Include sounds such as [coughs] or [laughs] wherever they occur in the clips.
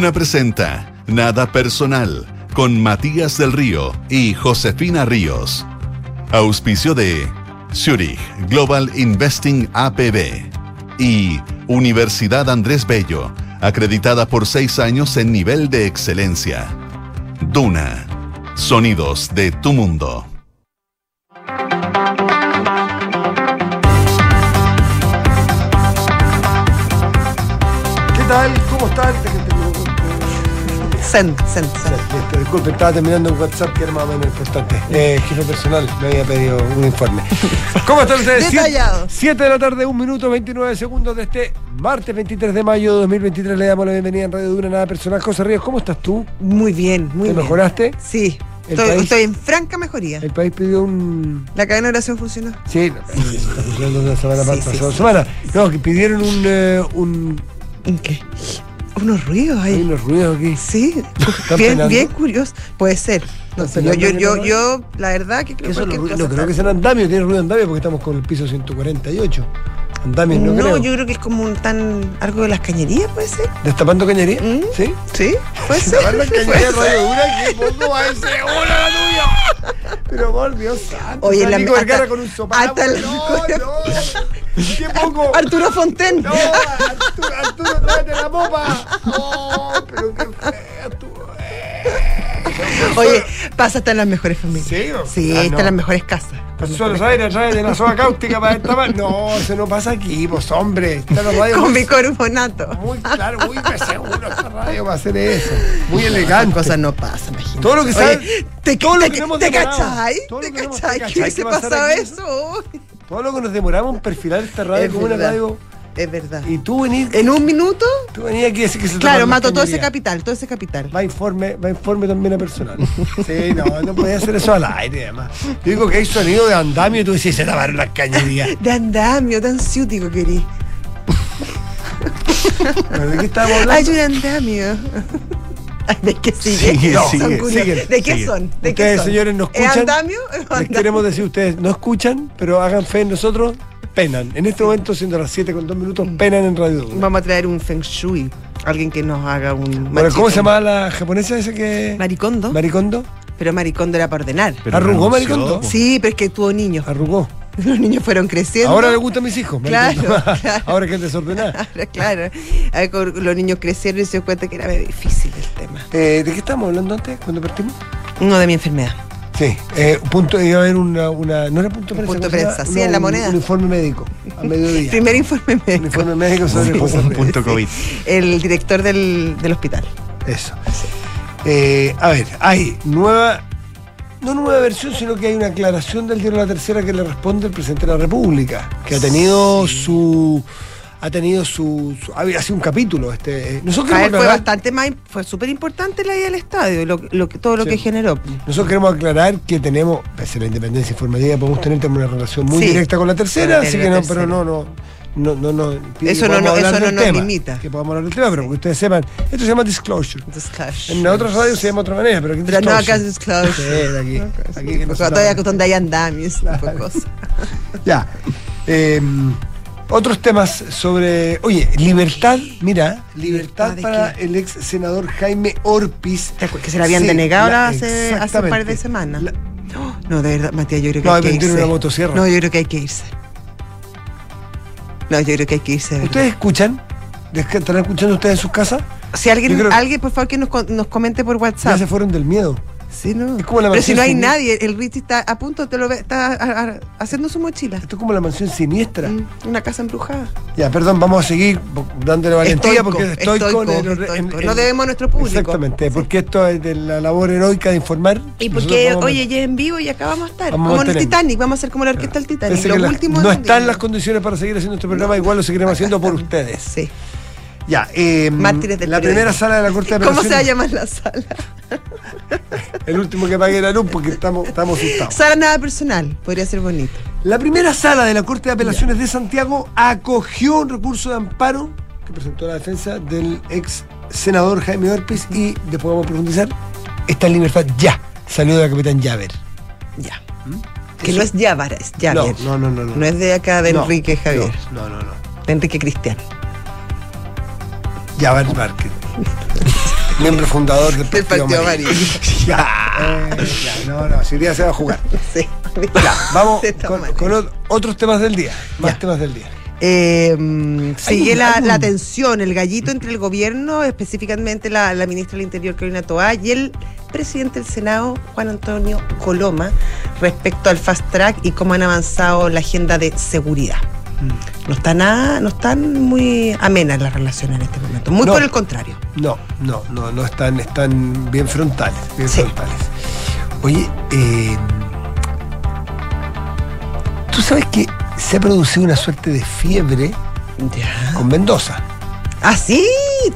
Duna presenta Nada Personal con Matías del Río y Josefina Ríos. Auspicio de Zurich Global Investing APB y Universidad Andrés Bello, acreditada por seis años en nivel de excelencia. Duna. Sonidos de tu mundo. ¿Qué tal? ¿Cómo están? Zen, zen, zen. Listo, Disculpe, estaba terminando un WhatsApp que era más o menos importante. Eh, jefe personal me había pedido un informe. [laughs] ¿Cómo están ustedes? Detallado. 7 de la tarde, 1 minuto 29 segundos de este martes 23 de mayo de 2023. Le damos la bienvenida en Radio Dura Nada Personal. José Ríos, ¿cómo estás tú? Muy bien, muy ¿Te bien. mejoraste? Sí. ¿El Estoy, país? estoy en franca mejoría. El país pidió un. La cadena de oración funcionó. Sí, está funcionando la semana Sí, pasada. sí, semana. No, que pidieron un. eh, un ¿En qué? Unos ruidos hay ahí. unos ruidos aquí. Sí, ¿Están [laughs] bien, penando? bien curioso. Puede ser. No ¿Están sé, yo, yo, yo, que la verdad que creo cosa No creo que sean andamios, tiene ruido andamio porque estamos con el piso 148. Andamios no, No, creo. yo creo que es como un tan. algo de las cañerías, puede ser. ¿Destapando cañería? ¿Mm? ¿Sí? Sí, puede [laughs] ser. Destapando puede cañería ser. radio dura, [laughs] que poco va ese la tuya. Pero por Dios santo. Oye, la- Nico hasta- con un sopapo. hasta la no, no. [laughs] Qué poco. Arturo Fonten. No, Arturo, Arturo, tráete la popa. Oh, pero qué feo, Arturo. Oye, pasa hasta en las mejores familias. ¿Sí? Sí, Ah, está en las mejores casas. Pues solo sabes, trae de la soda cáustica para destapar. No, eso no pasa aquí, pues hombre. Está la radio Con bicarbonato. Muy claro, muy seguro esta radio va a hacer eso. Muy elegante. cosas no pasan, imagínate. Todo lo que sabe- ¿te, todo lo te, que te cachai? ¿Te cachai? ¿te ¿Qué hubiese a pasado eso? Todo lo que nos demoramos en perfilar esta radio como una radio. Es verdad. Y tú venís, En un minuto, tú venías aquí a decir que se claro, mato todo ese capital, todo ese capital. Va informe, va informe también a personal. Sí, no, no podía hacer eso al aire, además. Yo digo que hay sonido de andamio y tú decís, se taparon las cañerías. [laughs] De andamio, tan ciútico querí. ¿De qué estábamos hablando? Ay, un andamio. ¿De qué sigue? Sigue, No, sigue, son curiosos. sigue, ¿De qué son? ¿De qué son? señores, nos ¿Es escuchan. andamio? ¿Es Les andamio? queremos decir, ustedes no escuchan, pero hagan fe en nosotros, penan. En este momento, siendo las 7 con 2 minutos, penan en Radio Duna. Vamos a traer un Feng Shui. Alguien que nos haga un. Bueno, machito. ¿cómo se llamaba la japonesa esa que. Maricondo. Maricondo? pero Maricondo era para ordenar. Pero ¿Arrugó Maricondo? Sí, pero es que tuvo niños. Arrugó. [laughs] Los niños fueron creciendo. Ahora le gustan mis hijos. Claro, [laughs] claro. Ahora que es desordenada. [laughs] Claro. Los niños crecieron y se dio cuenta que era difícil el tema. Eh, ¿De qué estábamos hablando antes, cuando partimos? Uno de mi enfermedad. Sí, eh, punto, iba a haber una, una. No era punto de Un prensa. punto ¿cómo se de prensa, sí, en la un- moneda. [laughs] Un informe médico, a mediodía. Primer informe Un médico. informe médico sobre Un Reyes. punto COVID. El director del, del hospital. Eso. Eh, a ver, hay nueva, no nueva versión, sino que hay una aclaración del diario La Tercera que le responde el presidente de la República, que ha tenido su. Ha tenido su. su- ha sido un capítulo. Este, eh, nosotros A ver, fue bastante más, fue súper importante la ida al estadio, lo, lo todo lo Sí. que generó. nosotros queremos aclarar que tenemos, pese a la independencia informativa, podemos tener una relación muy Sí. directa con la tercera, así que no, Tercera. pero no, no. No, no, no, Eso no- no- eso no del nos tema, limita. Que podamos hablar del tema, pero que ustedes sepan, esto se llama disclosure. Disclosure. En otras radios se llama de otra manera, pero aquí Pero no acá es disclosure. disclosure. Sí, de aquí. aquí que no todavía donde hay andamios, de cosas. [laughs] Ya. Eh, otros temas sobre. Oye, libertad, mira, libertad ¿Libertad para qué? el ex senador Jaime Orpiz. ¿Te acuerdas que se la habían Sí, denegado la- hace, hace un par de semanas? La- No, de verdad, Matías, yo creo que No, hay que irse. una motosierra. No, yo creo que hay que irse. No, yo creo que hay que irse. de. ¿Ustedes escuchan? ¿Están escuchando ustedes en sus casas? Si alguien, creo- alguien, por favor, que nos, nos comente por Ya WhatsApp. se fueron del miedo. Sí, no. Es como la Pero si no hay nadie, el Richie está a punto, te lo ve, está a- a- haciendo su mochila. Esto es como la mansión siniestra. Mm, Una casa embrujada. Ya, perdón, vamos a seguir dándole valentía Estoico, porque estoy con No debemos a nuestro público. Exactamente, porque esto es de la labor heroica de informar. Y porque, oye, ya en vivo y acá vamos a estar. Vamos como en el. Titanic, vamos a ser como la orquesta del Titanic. La- no están las condiciones para seguir haciendo este programa, igual lo seguiremos haciendo por [laughs] ustedes. Sí. Ya, eh, Mártires del la primera sala de la Corte de ¿Cómo se va a Apelaciones. llamar la sala? [laughs] El último que pague la luz porque estamos, estamos asustados. Sala nada personal. Podría ser bonito. La primera sala de la Corte de Apelaciones de Santiago acogió un recurso de amparo que presentó la defensa del ex senador Jaime Orpiz y después vamos a profundizar. Está en libertad ya. Salió de la capitán Llaver. Ya. Que no es Yávara, es. ¿Mm? No, no, no, no. No es de acá de No, Enrique Javier. No, no, no. De Enrique Cristian. Llaver Márquez. [laughs] Miembro fundador del Partido, Partido Amarillo. [laughs] Ya, eh, ya, no, no, si día se va a jugar. [laughs] Sí. Ya, vamos con, otros temas del día. Más Ya. temas del día. Eh, sigue la tensión, el gallito entre el gobierno, específicamente la, la ministra del Interior, Carolina Toá, y el presidente del Senado, Juan Antonio Coloma, respecto al fast track y cómo han avanzado la agenda de seguridad. Mm. No está nada, no están muy amenas las relaciones en este momento. Muy No. por el contrario. No, no, no, no están, están bien frontales, bien Sí. frontales. Oye, eh, tú sabes que se ha producido una suerte de fiebre Ya. con Mendoza, Ah, sí,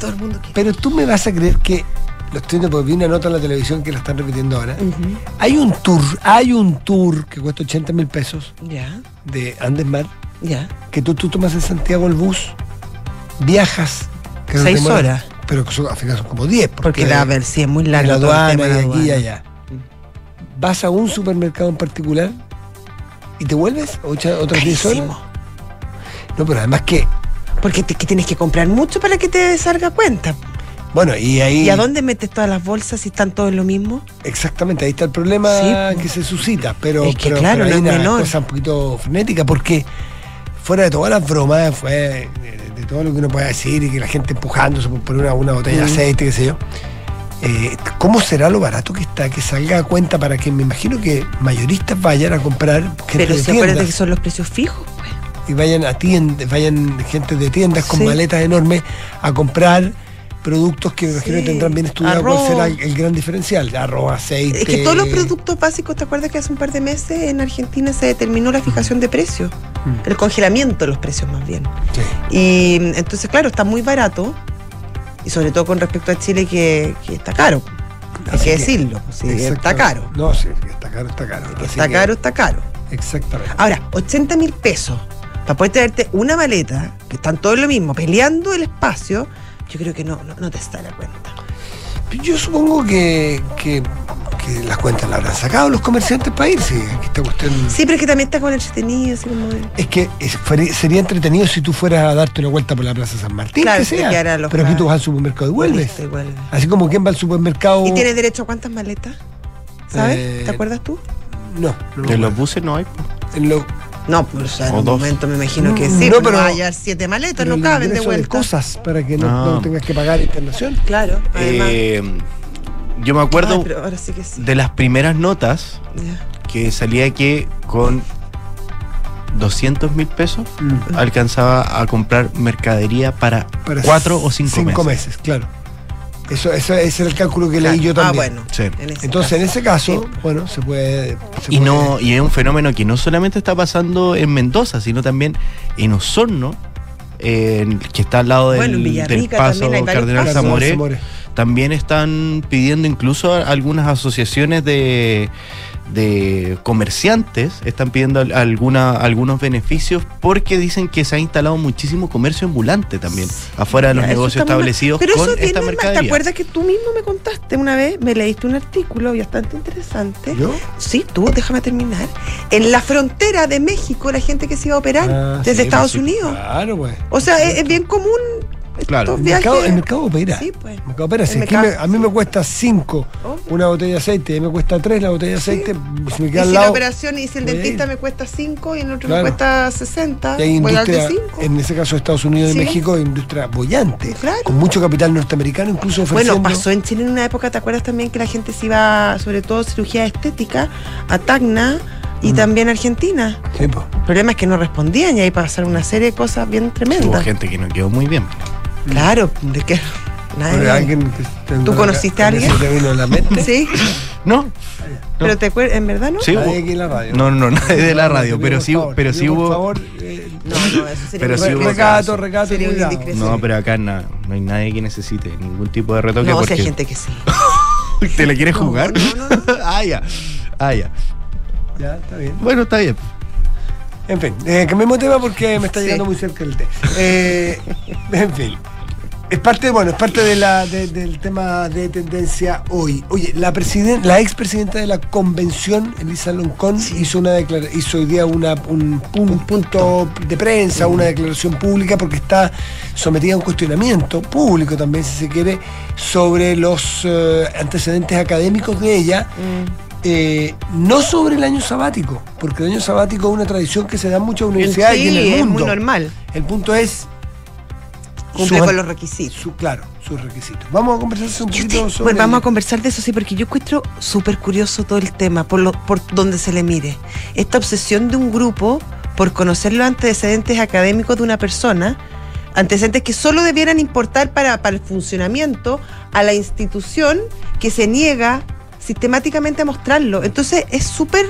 todo el mundo quiere. pero tú me vas a creer que lo estoy viendo porque vi una nota en la televisión que la están repitiendo ahora. Hay un tour, hay un tour que cuesta 80 mil pesos Ya, de Andesmar, ya. que tú, tú tomas en Santiago el bus, viajas. que Seis horas. Pero que son, al final son como 10. Porque la ver sí es muy larga. la todo el aduana y de aquí y aduana. allá. Vas a un supermercado en particular y te vuelves ocho- otras 10 horas. Carísimo. No, pero además que, Porque te- que tienes que comprar mucho para que te salga cuenta. bueno, y ahí. ¿Y a dónde metes todas las bolsas si están todos lo mismo? Exactamente, ahí está el problema Sí, que se suscita. Pero, Es que pero, claro, pero hay no es una menor. cosa un poquito frenética porque fuera de todas las bromas, fue de, de todo lo que uno pueda decir y que la gente empujándose por poner una, una botella de aceite, qué sé yo. eh, ¿Cómo será lo barato que está? Que salga a cuenta para que me imagino que mayoristas vayan a comprar gente Pero de si acuérdate tiendas que son los precios fijos, pues. y vayan a tiendas, vayan gente de tiendas con Sí. maletas enormes a comprar productos que me imagino que Sí. tendrán bien estudiado Arroz. cuál será el, el gran diferencial. Arroz, aceite. Es que todos los productos básicos, ¿te acuerdas que hace un par de meses en Argentina se determinó la fijación de precios? Mm. El congelamiento de los precios más bien. Sí. Y entonces, claro, está muy barato. Y sobre todo con respecto a Chile que, que está caro. Hay que que- decirlo. sí, está caro. No, sí, está caro, está caro. Así está que- caro, está caro. Exactamente. Ahora, 80 mil pesos para poder traerte una maleta, que están todos lo mismo, peleando el espacio, yo creo que no, no, no te está la cuenta. Yo supongo que, que, que las cuentas las habrán sacado los comerciantes para irse. Aquí esta cuestión. Sí, pero es que también está con entretenido, así como. Es que es- sería entretenido si tú fueras a darte una vuelta por la Plaza San Martín, Claro, que sea. los Pero aquí tú vas al supermercado y vuelves. Y vuelve. Así como quien va al supermercado. ¿Y tienes derecho a cuántas maletas? ¿Sabes? Eh, ¿Te acuerdas tú? No, no. De los buses no hay. En lo- No, pues en O un dos. momento me imagino que No, sí, no, no, pero- pero va a llevar siete maletas, pero no caben de vuelta. cosas para que no, Ah. no tengas que pagar internación. Claro, además. Eh, yo me acuerdo Ay, pero ahora sí que sí. de las primeras notas Ya. que salía que con 200 mil pesos Mm. alcanzaba a comprar mercadería para, Para cuatro o cinco, cinco meses. meses. claro. Eso, eso, ese era el cálculo que leí yo también. Ah, bueno. Sí. en ese Entonces, caso. en ese caso, Sí. bueno, se puede. se Y puede- no y es un fenómeno que no solamente está pasando en Mendoza, sino también en Osorno, en- que está al lado del, Bueno, del paso Cardenal. Zamoré. También están pidiendo incluso algunas asociaciones de, de comerciantes, están pidiendo al- alguna, algunos beneficios porque dicen que se ha instalado muchísimo comercio ambulante también, afuera de los Ya, negocios establecidos Pero con eso esta mercadería. ¿Te acuerdas que tú mismo me contaste una vez? Me leíste un artículo bastante interesante. ¿Yo? Sí, tú, déjame terminar. En la frontera de México, la gente que se iba a operar Ah, desde sí, Estados sí. Unidos. Claro, pues. O sea, es, es bien común Claro. El mercado, el mercado opera. Sí, pues. El mercado opera. Si El es que mercado, me- a mí sí. me cuesta 5 Obvio. una botella de aceite y a mí me cuesta 3 la botella de aceite, si me Y queda al si la operación y si el a dentista ir. me cuesta 5 y el otro Claro. me cuesta 60, Y hay voy al de industria, 5. en ese caso Estados Unidos y Sí. México, industria bollante, Claro. con mucho capital norteamericano, incluso ofreciendo. Bueno, pasó en Chile en una época, ¿te acuerdas también que la gente se iba, sobre todo cirugía estética, a Tacna y Mm. también a Argentina? Sí, pues. El problema es que no respondían y ahí pasaron una serie de cosas bien Hubo tremendas. gente que no quedó muy bien. Claro, de que nadie- alguien que ¿Tú conociste a alguien? se te vino a la mente? Sí, ¿No? pero te acuerdas, ¿en verdad no? Sí, Nadie hubo- aquí en la radio. No, no, nadie de la radio, pero sí, favor, pero sí pido Por hubo. favor, eh, No, no, eso sería Pero un sí hubo recato, recato, Sería una cuidado. indiscreción. No, pero acá na- no hay nadie que necesite ningún tipo de retoque No, si porque hay gente que sí. [laughs] te la quieres No, jugar. no, no, no. [laughs] ah, ya. Ah, ya. Ya, está bien. Bueno, está bien. En fin, eh, cambiemos de tema porque me está Sí. llegando muy cerca el té. Eh, [laughs] en fin. Es parte, bueno, es parte de la, de- del tema de tendencia hoy. Oye, la presiden- la expresidenta de la convención, Elisa Loncón, hizo una declara- hizo hoy día una, un, punto de prensa, una declaración pública, porque está sometida a un cuestionamiento público también, si se quiere, sobre los eh, antecedentes académicos de ella. eh, no sobre el año sabático, porque el año sabático es una tradición que se da en muchas universidades y en el mundo. es muy normal. El punto es Cumple Su- con los requisitos. su, claro, sus requisitos. Vamos a conversar un poquito sobre. bueno, vamos a conversar de eso, sí, porque yo encuentro súper curioso todo el tema, por, lo, por donde se le mire. Esta obsesión de un grupo por conocer los antecedentes académicos de una persona, antecedentes que solo debieran importar para, para el funcionamiento a la institución que se niega sistemáticamente a mostrarlo. Entonces es súper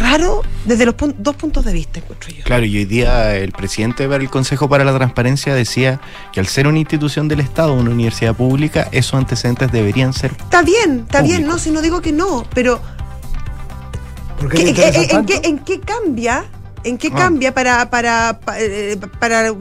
raro desde los pun- dos puntos de vista, encuentro yo. Claro, y hoy día el presidente del Consejo para la Transparencia decía que al ser una institución del Estado, una universidad pública, esos antecedentes deberían ser Está bien, está bien, no, si no digo que no, pero ¿Por qué ¿Qué- le en, qué, en qué cambia? ¿En qué Ah. cambia para, para, pa- eh, para,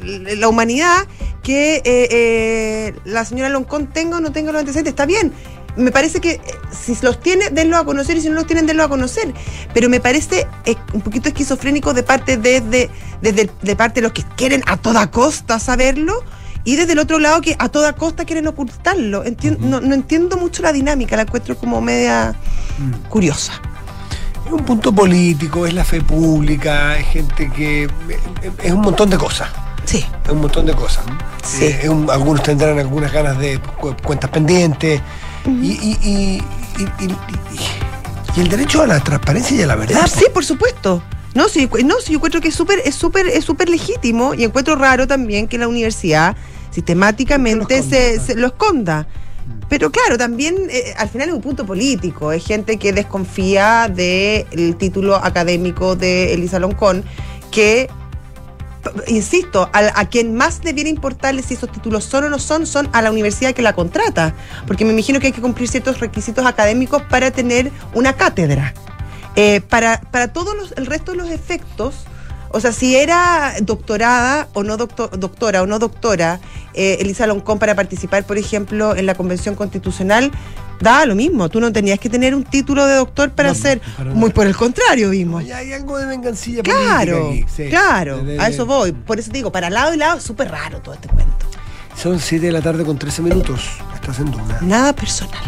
la humanidad que eh, eh, la señora Loncón tenga o no tenga los antecedentes? Está bien. Me parece que eh, si los tiene, denlo a conocer y si no los tienen, denlo a conocer. Pero me parece eh, un poquito esquizofrénico de parte desde, desde de parte de los que quieren a toda costa saberlo y desde el otro lado que a toda costa quieren ocultarlo. Entien- no, no entiendo mucho la dinámica, la encuentro como media Mm. curiosa. Es un punto político, es la fe pública, es gente que. Es un montón de cosas. Sí. Es un montón de cosas. Sí. Eh, un- algunos tendrán algunas ganas de cu- cuentas pendientes. Y, y- y- y- y- y- y el derecho a la transparencia y a la verdad. Ah, sí, por supuesto. No, sí, no, sí, yo encuentro que es súper, es súper, es súper legítimo y encuentro raro también que la universidad sistemáticamente se, lo esconda. Pero claro, también eh, al final es un punto político. Es gente que desconfía del título académico de Elisa Loncón, que, insisto, a, quien más debiera importarle si esos títulos son o no son, son a la universidad que la contrata. Porque me imagino que hay que cumplir ciertos requisitos académicos para tener una cátedra. Eh, para, para todos los, el resto de los efectos, o sea, si era doctorada o no docto- doctora o no doctora, eh, Elisa Loncón para participar, por ejemplo, en la Convención Constitucional, da lo mismo. Tú no tenías que tener un título de doctor para No, ser, para muy por el contrario, vimos. Ya hay algo de vengancilla Claro, aquí, sí. claro, De- de- a eso voy. Por eso te digo, para lado y lado, es súper raro todo este cuento. Son 7 de la tarde con 13 minutos. Estás en Duna. Nada personal.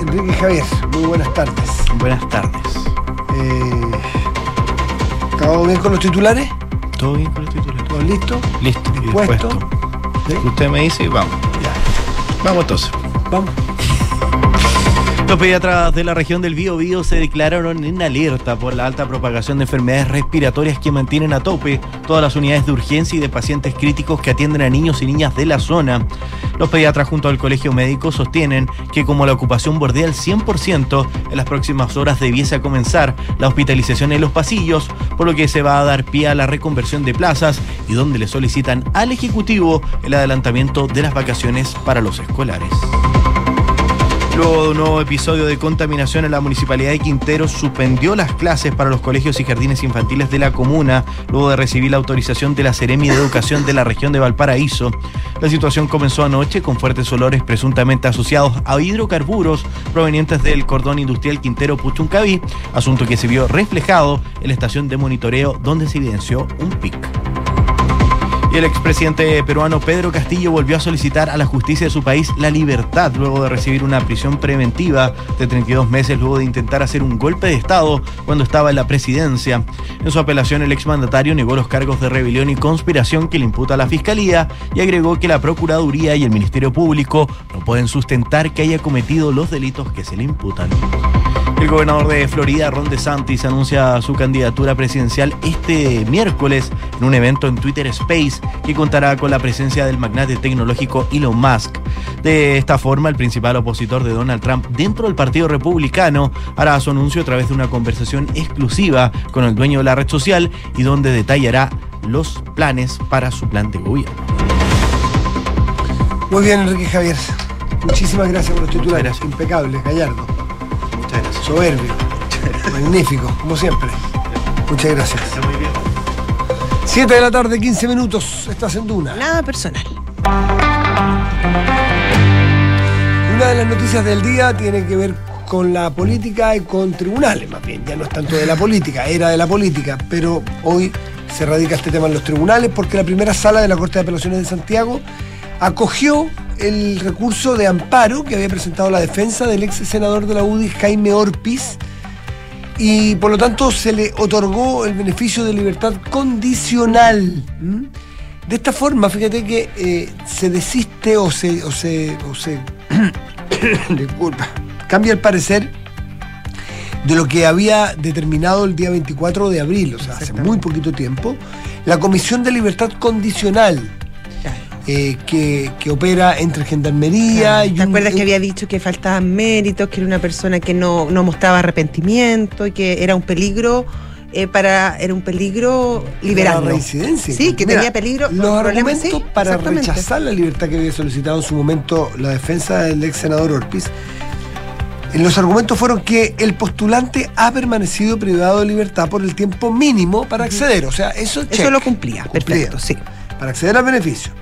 Enrique Javier, muy buenas tardes. buenas tardes. Eh, ¿Acabamos bien con los titulares? ¿Todo bien con los titulares? ¿Todos listos? Listo, ¿Dispuestos? dispuesto. ¿Sí? Usted me dice y vamos. Ya, Vamos entonces. vamos. Los pediatras de la región del Bío Bío se declararon en alerta por la alta propagación de enfermedades respiratorias que mantienen a tope todas las unidades de urgencia y de pacientes críticos que atienden a niños y niñas de la zona. Los pediatras junto al Colegio Médico sostienen que como la ocupación bordea el 100%, en las próximas horas debiese comenzar la hospitalización en los pasillos, por lo que se va a dar pie a la reconversión de plazas y donde le solicitan al Ejecutivo el adelantamiento de las vacaciones para los escolares. Luego de un nuevo episodio de contaminación en la municipalidad de Quintero suspendió las clases para los colegios y jardines infantiles de la comuna, luego de recibir la autorización de la Seremi de Educación de la región de Valparaíso. La situación comenzó anoche con fuertes olores presuntamente asociados a hidrocarburos provenientes del cordón industrial Quintero Puchuncaví, asunto que se vio reflejado en la estación de monitoreo donde se evidenció un pic. Y el expresidente peruano Pedro Castillo volvió a solicitar a la justicia de su país la libertad luego de recibir una prisión preventiva de 32 meses luego de intentar hacer un golpe de Estado cuando estaba en la presidencia. En su apelación, el exmandatario negó los cargos de rebelión y conspiración que le imputa a la Fiscalía y agregó que la Procuraduría y el Ministerio Público no pueden sustentar que haya cometido los delitos que se le imputan. El gobernador de Florida, Ron DeSantis, anuncia su candidatura presidencial este miércoles en un evento en Twitter Space que contará con la presencia del magnate tecnológico Elon Musk. De esta forma, el principal opositor de Donald Trump dentro del Partido Republicano hará su anuncio a través de una conversación exclusiva con el dueño de la red social y donde detallará los planes para su plan de gobierno. Muy bien, Enrique Javier. Muchísimas gracias por los titulares. Impecable, gallardo, Muchas gracias. soberbio. Magnífico, como siempre. Muchas gracias. 7 de la tarde, 15 minutos. Estás en Duna. Nada personal. Una de las noticias del día tiene que ver con la política y con tribunales, más bien. Ya no es tanto de la política, era de la política, pero hoy se radica este tema en los tribunales porque la primera sala de la Corte de Apelaciones de Santiago acogió el recurso de amparo que había presentado la defensa del ex senador de la UDI, Jaime Orpiz, y por lo tanto se le otorgó el beneficio de libertad condicional. De esta forma, fíjate que eh, se desiste o se, o se, o se [coughs] disculpa, cambia el parecer de lo que había determinado el día 24 de abril, o sea, hace muy poquito tiempo, la Comisión de Libertad Condicional, eh, que, que opera entre Gendarmería y ¿Te un- acuerdas que había dicho que faltaban méritos, que era una persona que no, no mostraba arrepentimiento y que era un peligro eh, para era un peligro liberarlo? La reincidencia. Sí, que Mira, tenía peligro. Los argumentos sí, para rechazar la libertad que había solicitado en su momento la defensa del ex senador Orpiz, eh, los argumentos fueron que el postulante ha permanecido privado de libertad por el tiempo mínimo para acceder. O sea, eso, Eso check. lo cumplía, Cumplía. perfecto, sí. para acceder al beneficio.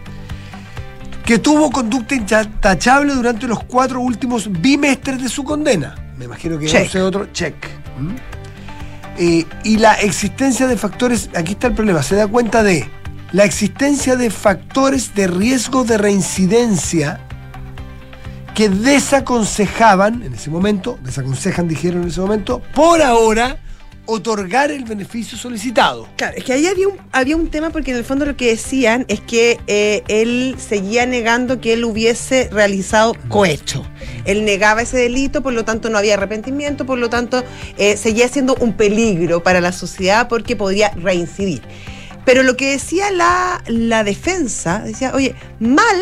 Que tuvo conducta intachable durante los cuatro últimos bimestres de su condena. Me imagino que ese otro check. ¿Mm? Eh, y la existencia de factores, aquí está el problema, se da cuenta de la existencia de factores de riesgo de reincidencia que desaconsejaban en ese momento, desaconsejan, dijeron en ese momento, por ahora otorgar el beneficio solicitado. Claro, es que ahí había un, había un tema porque en el fondo lo que decían es que eh, él seguía negando que él hubiese realizado cohecho. Él negaba ese delito, por lo tanto no había arrepentimiento, por lo tanto eh, seguía siendo un peligro para la sociedad porque podría reincidir. Pero lo que decía la, la defensa, decía, oye, mal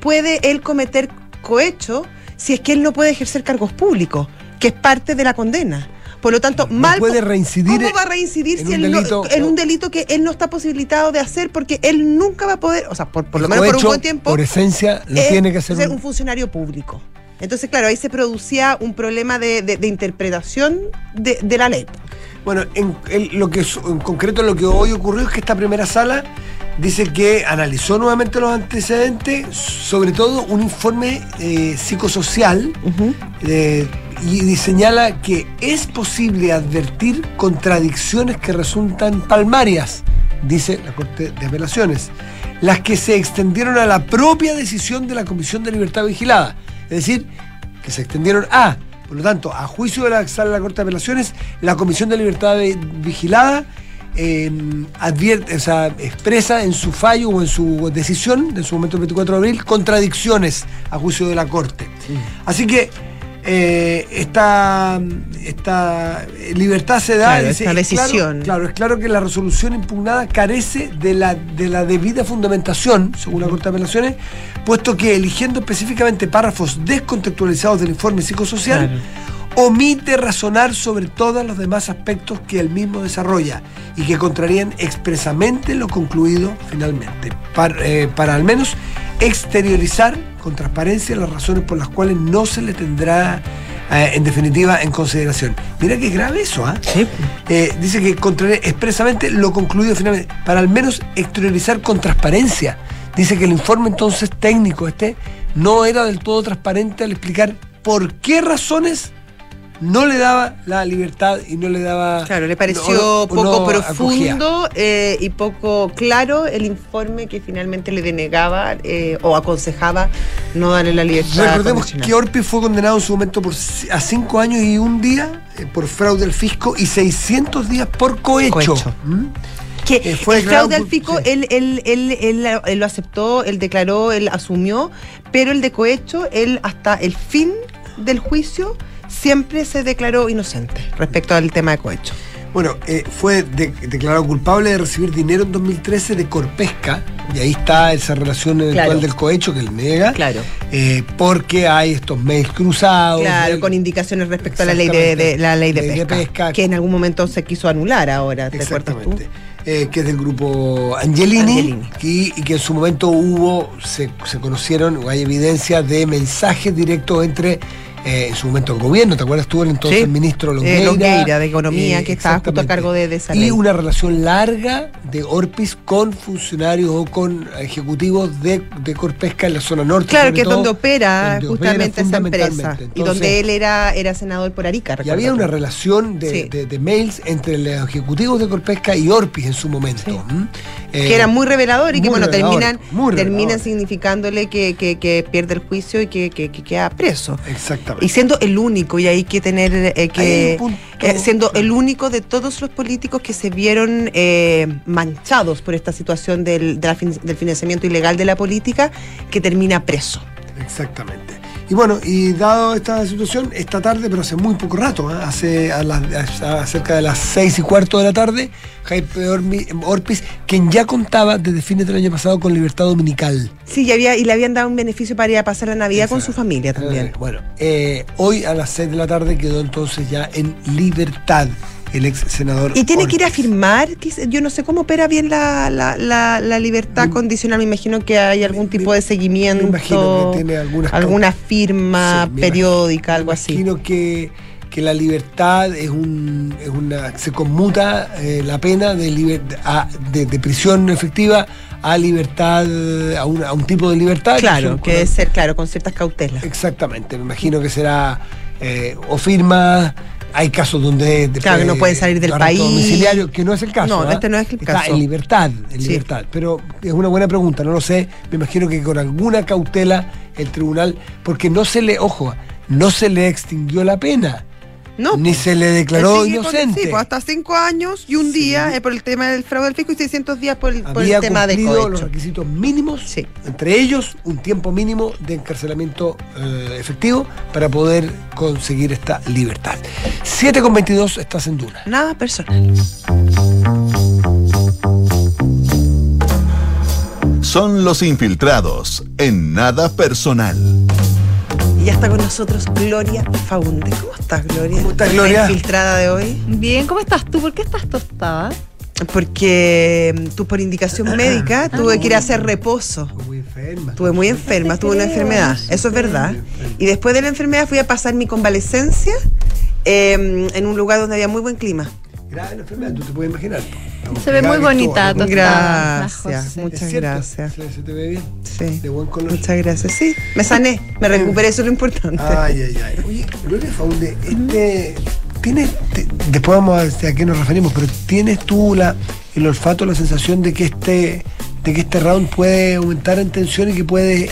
puede él cometer cohecho si es que él no puede ejercer cargos públicos, que es parte de la condena. Por lo tanto, No mal puede reincidir ¿Cómo va a reincidir en si un él no- delito- en un delito que él no está posibilitado de hacer porque él nunca va a poder, o sea, por, por lo menos por un buen tiempo, Por esencia, lo es tiene que hacer ser un- un funcionario público. Entonces, claro, ahí se producía un problema de, de- de interpretación de, de la ley. Bueno, en, en lo que, en concreto lo que hoy ocurrió es que esta primera sala dice que analizó nuevamente los antecedentes, sobre todo un informe eh, psicosocial, eh, y, y señala que es posible advertir contradicciones que resultan palmarias, dice la Corte de Apelaciones, las que se extendieron a la propia decisión de la Comisión de Libertad Vigilada. Es decir, que se extendieron a, por lo tanto, a juicio de la sala de la Corte de Apelaciones, la Comisión de Libertad Vi- Vigilada eh, advierte, o sea, expresa en su fallo o en su decisión, en su momento el 24 de abril, contradicciones a juicio de la Corte. Así que eh, esta, esta libertad se da. Claro, dice, esta es claro- decisión. Claro, es claro que la resolución impugnada carece de la, de la debida fundamentación, según la Corte de Apelaciones, puesto que eligiendo específicamente párrafos descontextualizados del informe psicosocial, omite razonar sobre todos los demás aspectos que el mismo desarrolla y que contrarían expresamente lo concluido finalmente, para, eh, para al menos exteriorizar con transparencia las razones por las cuales no se le tendrá eh, en definitiva en consideración. Mira qué grave eso, ¿ah? Eh, dice que contraría expresamente lo concluido finalmente, para al menos exteriorizar con transparencia. Dice que el informe entonces técnico este no era del todo transparente al explicar por qué razones no le daba la libertad y no le daba... Claro, le pareció poco no profundo eh, y poco claro el informe que finalmente le denegaba eh, o aconsejaba no darle la libertad. Recordemos que Orpi fue condenado en su momento por, a cinco años y un día eh, por fraude al fisco y 600 días por cohecho. Cohecho. ¿Mm? que Eh, fue el fraude al fisco, sí. él, él, él, él lo aceptó, él declaró, él asumió, pero el de cohecho, él hasta el fin del juicio siempre se declaró inocente respecto al tema de cohecho. Bueno, eh, fue de- declarado culpable de recibir dinero en 2013 de Corpesca, y ahí está esa relación eventual Claro. del cohecho que él niega, Claro. eh, porque hay estos mails cruzados. Claro, del- con indicaciones respecto a la ley de, de- la ley de, Ley de pesca, que en algún momento se quiso anular ahora, ¿te? Exactamente. Eh, que es del grupo Angelini, Angelini. Y, y que en su momento hubo, se, se conocieron, o hay evidencia de mensajes directos entre eh, en su momento el gobierno, ¿te acuerdas tú? El entonces Sí. ministro Eh, Longueira. Longueira, de Economía, que estaba justo a cargo de- de esa Y una relación larga de Orpis con funcionarios o con ejecutivos de, de Corpesca en la zona norte. Claro, que es donde opera donde justamente opera esa empresa. y donde él era, era senador por Arica. Y había una relación de, Sí. de- de mails entre los ejecutivos de Corpesca y Orpis en su momento. Sí. ¿m? Eh, que era muy revelador y que bueno terminan terminan significándole que, que- que pierde el juicio y que, que- que queda preso Exactamente. Y siendo el único y hay que tener eh, que eh, siendo el único de todos los políticos que se vieron eh, manchados por esta situación del, de la fin- del financiamiento ilegal de la política que termina preso. Exactamente. Y bueno, y dado esta situación, esta tarde, pero hace muy poco rato, ¿eh? hace a las- a cerca de las seis y cuarto de la tarde, Jaime Orpis, quien ya contaba desde fines del año pasado con libertad dominical. sí y había y le habían dado un beneficio para ir a pasar la navidad con su familia también Eh, bueno, eh, hoy a las 6 de la tarde quedó entonces ya en libertad el ex senador. Y tiene que ir a firmar, yo no sé cómo opera bien la, la, la, la libertad Me- condicional, me imagino que hay algún me- tipo de seguimiento, Me imagino que tiene algunas alguna firma Sí, me periódica, algo me así. Imagino que, que la libertad es, un, es una. se conmuta eh, la pena de, liber- a- de, de prisión efectiva a libertad, a, un- a un tipo de libertad. Claro, que debe ser, claro, con ciertas cautelas. Exactamente, me imagino que será eh, o firma. Hay casos donde Claro, que no pueden salir del país. domiciliario, que no es el caso. No, ¿ah? este no es el Está caso. en libertad, en Sí. libertad. Pero es una buena pregunta, no lo sé. Me imagino que con alguna cautela el tribunal, porque no se le, ojo, no se le extinguió la pena, No, ni pues. se le declaró con- inocente. sí, pues, hasta cinco años y un Sí. día eh, por el tema del fraude del fisco y 600 días por el, por el Había tema de cumplido los cohecho. requisitos mínimos, Sí. entre ellos un tiempo mínimo de encarcelamiento eh, efectivo para poder conseguir esta libertad. 7 con 22 estás en Duna. Nada personal. Son los infiltrados en nada personal. Y ya está con nosotros Gloria Faunde. ¿Cómo estás, Gloria? ¿Cómo estás, La Gloria? infiltrada de hoy. Bien, ¿cómo estás tú? ¿Por qué estás tostada? Porque mm, tú por indicación médica tuve que ir a hacer reposo. Estuve muy enferma. Estuve muy enferma, tuve una enfermedad, eso es verdad. Y después de la enfermedad fui a pasar mi convalecencia eh, en un lugar donde había muy buen clima. Grave la enfermedad, tú te puedes imaginar. Se ve muy bonita, ¿no? tostada. Gracias, muchas gracias. ¿Se, se te ve bien? Sí. De buen color. Muchas gracias. Sí, me sané, me recuperé, eso es lo importante. Ay, ay, ay. Oye, Gloria Faunde, este, ¿tienes, te- después vamos a ver a qué nos referimos, pero ¿tienes tú la, el olfato, la sensación de que este de que este round puede aumentar en tensión y que puede,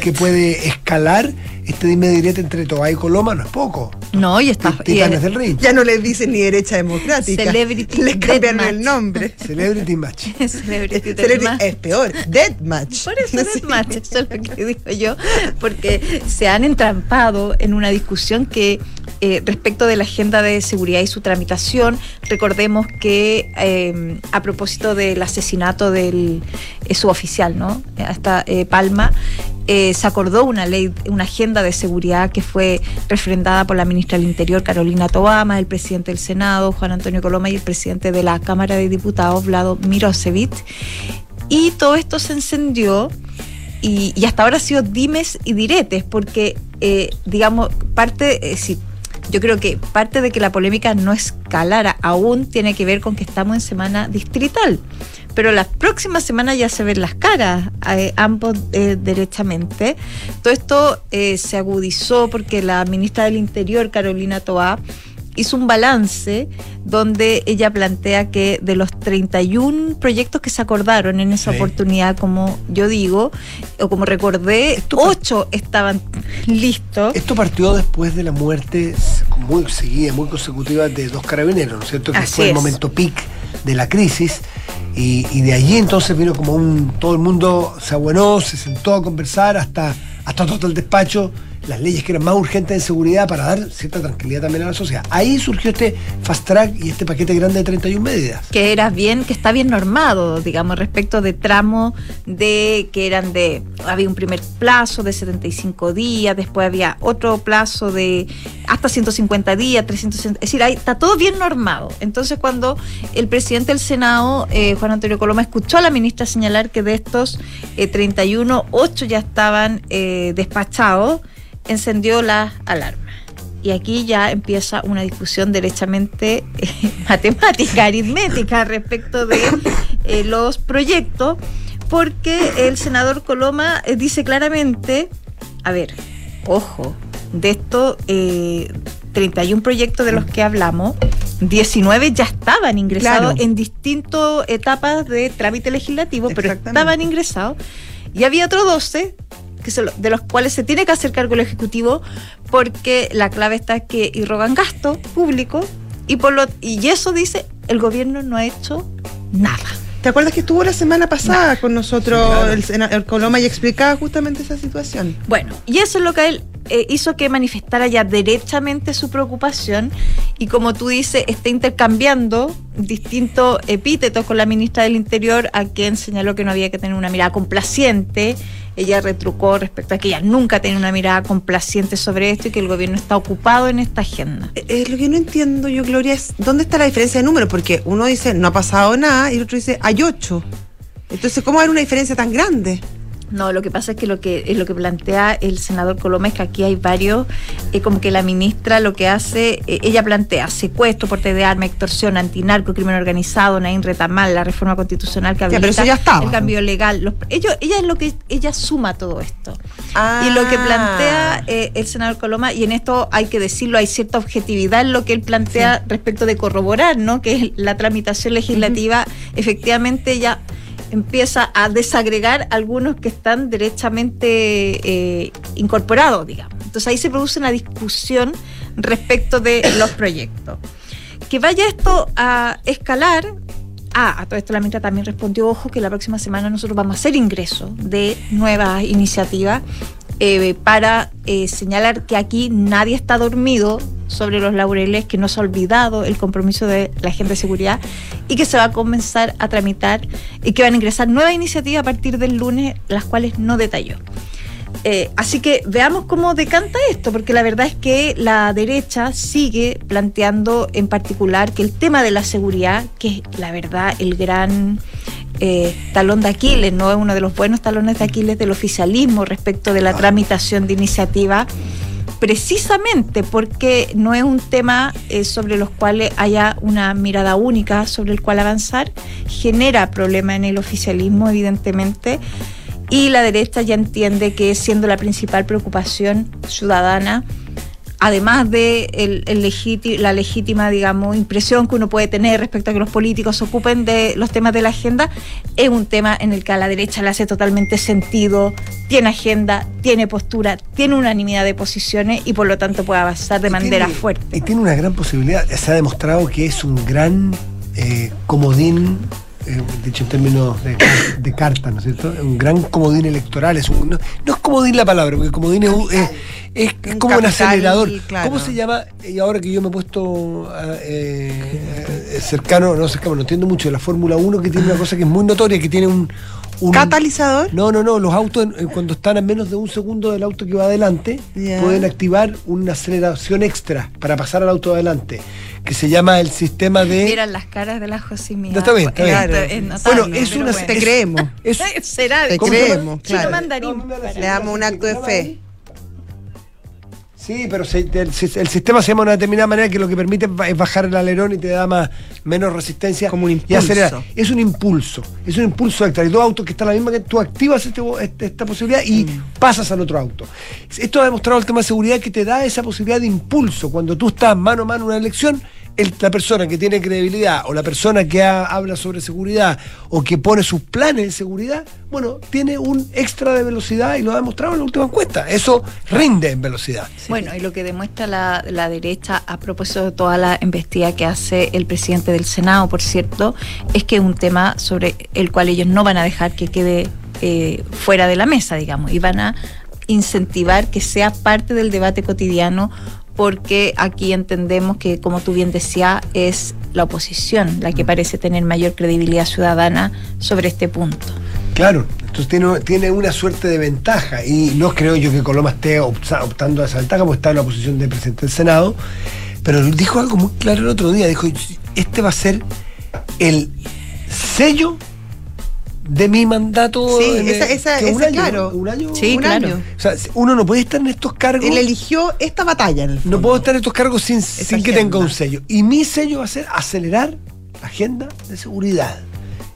que puede escalar este dime direte entre Tobay y Coloma? No es poco. No, y estás. y del ring. Ya no les dicen ni derecha democrática. Celebrity Les cambiaron el nombre. [laughs] Celebrity Match. [laughs] Celebrity Celebrity Deathmatch. es peor. Deathmatch. Por eso [laughs] Sí. Deathmatch, eso es lo que digo yo, porque se han entrampado en una discusión que eh, respecto de la agenda de seguridad y su tramitación, recordemos que eh, a propósito del asesinato del eh, suboficial, ¿no? Hasta eh, Palma, eh, se acordó una ley, una agenda de seguridad que fue refrendada por la ministra del Interior, Carolina Tobama, el presidente del Senado, Juan Antonio Coloma, y el presidente de la Cámara de Diputados, Vlado Mirosevic. Y todo esto se encendió y, hasta ahora ha sido dimes y diretes, porque, eh, digamos, parte, sí, yo creo que parte de que la polémica no escalara aún tiene que ver con que estamos en semana distrital. Pero la próxima semana ya se ven las caras, eh, ambos eh, derechamente. Todo esto eh, se agudizó porque la ministra del Interior, Carolina Toá, hizo un balance donde ella plantea que de los 31 proyectos que se acordaron en esa Sí. oportunidad, como yo digo, o como recordé, Esto- ocho estaban listos. Esto partió después de la muerte muy seguida, muy consecutiva de dos carabineros, ¿no es cierto? Que Así fue el es. momento peak de la crisis. Y, de allí entonces vino como un. Todo el mundo se abuenó, se sentó a conversar hasta, hasta todo el despacho, las leyes que eran más urgentes en seguridad para dar cierta tranquilidad también a la sociedad. Ahí surgió este fast track y este paquete grande de 31 medidas. que era bien, que está bien normado, digamos, respecto de tramos de que eran de, había un primer plazo de 75 días, después había otro plazo de hasta 150 días, 360, es decir, ahí está todo bien normado. Entonces cuando el presidente del Senado, eh, Juan Antonio Coloma, escuchó a la ministra señalar que de estos eh, 31, 8 ya estaban eh, despachados, encendió la alarma. Y aquí ya empieza una discusión derechamente eh, [laughs] matemática, [laughs] aritmética respecto de eh, los proyectos, porque el senador Coloma eh, dice claramente, a ver, ojo, de estos 31 proyectos de los que hablamos, 19 ya estaban ingresados Claro. en distintas etapas de trámite legislativo, pero estaban ingresados. Y había otros 12 que se de los cuales se tiene que hacer cargo el Ejecutivo porque la clave está que irrogan gasto público y, por lo, y eso dice el gobierno no ha hecho nada. ¿Te acuerdas que estuvo la semana pasada con nosotros Sí, claro. el, sena- el Coloma y explicaba justamente esa situación? Bueno, y eso es lo que él eh, hizo que manifestara ya derechamente su preocupación y como tú dices, está intercambiando distintos epítetos con la ministra del Interior a quien señaló que no había que tener una mirada complaciente. Ella retrucó respecto a que ella nunca tiene una mirada complaciente sobre esto y que el gobierno está ocupado en esta agenda. Eh, eh, lo que no entiendo yo, Gloria, es dónde está la diferencia de números, porque uno dice no ha pasado nada y el otro dice hay ocho. Entonces, ¿cómo hay una diferencia tan grande? No, lo que pasa es que lo que es lo que plantea el senador Coloma es que aquí hay varios, eh, como que la ministra lo que hace, eh, ella plantea secuestro, porte de arma, extorsión, antinarco, crimen organizado, Naín Retamal, la reforma constitucional que habilita eso ya estaba. el cambio legal. Los, ellos, ella es lo que ella suma todo esto. Ah. Y lo que plantea eh, el senador Coloma, y en esto hay que decirlo, hay cierta objetividad en lo que él plantea respecto de corroborar, ¿no? Que es la tramitación legislativa, efectivamente ya empieza a desagregar algunos que están derechamente eh, incorporados, digamos. Entonces ahí se produce una discusión respecto de los proyectos. Que vaya esto a escalar. Ah, a todo esto la ministra también respondió, ojo, que la próxima semana nosotros vamos a hacer ingreso de nuevas iniciativas eh, para eh, señalar que aquí nadie está dormido sobre los laureles, que no se ha olvidado el compromiso de la agenda de seguridad y que se va a comenzar a tramitar y que van a ingresar nuevas iniciativas a partir del lunes, las cuales no detalló. Eh, así que veamos cómo decanta esto, porque la verdad es que la derecha sigue planteando en particular que el tema de la seguridad, que es la verdad el gran eh, talón de Aquiles, no uno de los buenos talones de Aquiles del oficialismo respecto de la tramitación de iniciativa, precisamente porque no es un tema eh, sobre los cuales haya una mirada única sobre el cual avanzar, genera problemas en el oficialismo, evidentemente, y la derecha ya entiende que siendo la principal preocupación ciudadana, además de el- el la legítima, digamos, impresión que uno puede tener respecto a que los políticos se ocupen de los temas de la agenda, es un tema en el que a la derecha le hace totalmente sentido, tiene agenda, tiene postura, tiene unanimidad de posiciones y por lo tanto puede avanzar de Y manera tiene- fuerte. Y tiene una gran posibilidad. Se ha demostrado que es un gran eh, comodín, eh, dicho en términos de, de carta, ¿no es cierto? Un gran comodín electoral. Es un- no, no es comodín la palabra, porque comodín es, es, es- es Un como un acelerador. claro. ¿Cómo se llama? Y ahora que yo me he puesto ah, eh, eh, cercano, no cercano, no entiendo mucho de la Fórmula 1, que tiene una cosa que es muy notoria, que tiene un. un- ¿Catalizador? no, no, no. Los autos, cuando están a menos de un segundo del auto que va adelante, pueden activar una aceleración extra para pasar al auto adelante, que se llama el sistema de. Vieran las caras de la Josimía. No, está bien, está bien. Esto es notable, Bueno, es una- bueno. Te creemos. es- [laughs] Será Te ¿cómo se llama? creemos, Chino claro. mandarín. No, no, no, Le damos un acto de fe. Sí, pero se- el, el sistema se llama de una determinada manera que lo que permite es bajar el alerón y te da más, menos resistencia. Como un Y impulso. acelera. Es un impulso. Es un impulso extra. Hay dos autos que están la misma que tú activas este- este- esta posibilidad y Mm. pasas al otro auto. Esto ha demostrado el tema de seguridad que te da esa posibilidad de impulso. Cuando tú estás mano a mano en una elección, el- la persona que tiene credibilidad o la persona que ha- habla sobre seguridad o que pone sus planes de seguridad, bueno, tiene un extra de velocidad y lo ha demostrado en la última encuesta. Eso rinde en velocidad. Bueno, y lo que demuestra la, la derecha a propósito de toda la investigación que hace el presidente del Senado, por cierto, es que es un tema sobre el cual ellos no van a dejar que quede eh, fuera de la mesa, digamos, y van a incentivar que sea parte del debate cotidiano porque aquí entendemos que, como tú bien decías, es la oposición la que parece tener mayor credibilidad ciudadana sobre este punto. Claro, entonces tiene, tiene una suerte de ventaja y no creo yo que Coloma esté opta- optando a esa ventaja porque está en la posición de presidente del Senado, pero dijo algo muy claro el otro día, dijo, este va a ser el sello de mi mandato. Sí, en- esa- esa- que un ese, año, claro. Un año. Sí, un claro. año. O sea, uno no puede estar en estos cargos. Él eligió esta batalla en el No puedo estar en estos cargos sin, sin que tenga un sello. Y mi sello va a ser acelerar la agenda de seguridad.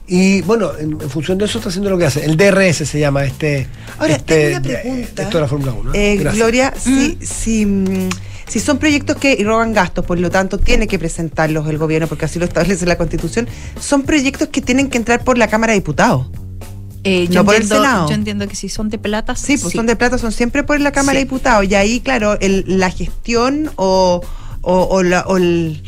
Y bueno, en, en función de eso está haciendo lo que hace. El DRS se llama este. Ahora, este, tengo una pregunta. Esto de la Fórmula 1. Eh. Gloria, si, si, mm, si son proyectos que roban gastos, por lo tanto tiene que presentarlos el gobierno porque así lo establece la Constitución, son proyectos que tienen que entrar por la Cámara de Diputados. Eh, No por el Senado. yo entiendo que si son de plata, Sí, pues son de plata, son siempre por la Cámara Sí. de Diputados. Y ahí, claro, el- la gestión o, o- o la- o el,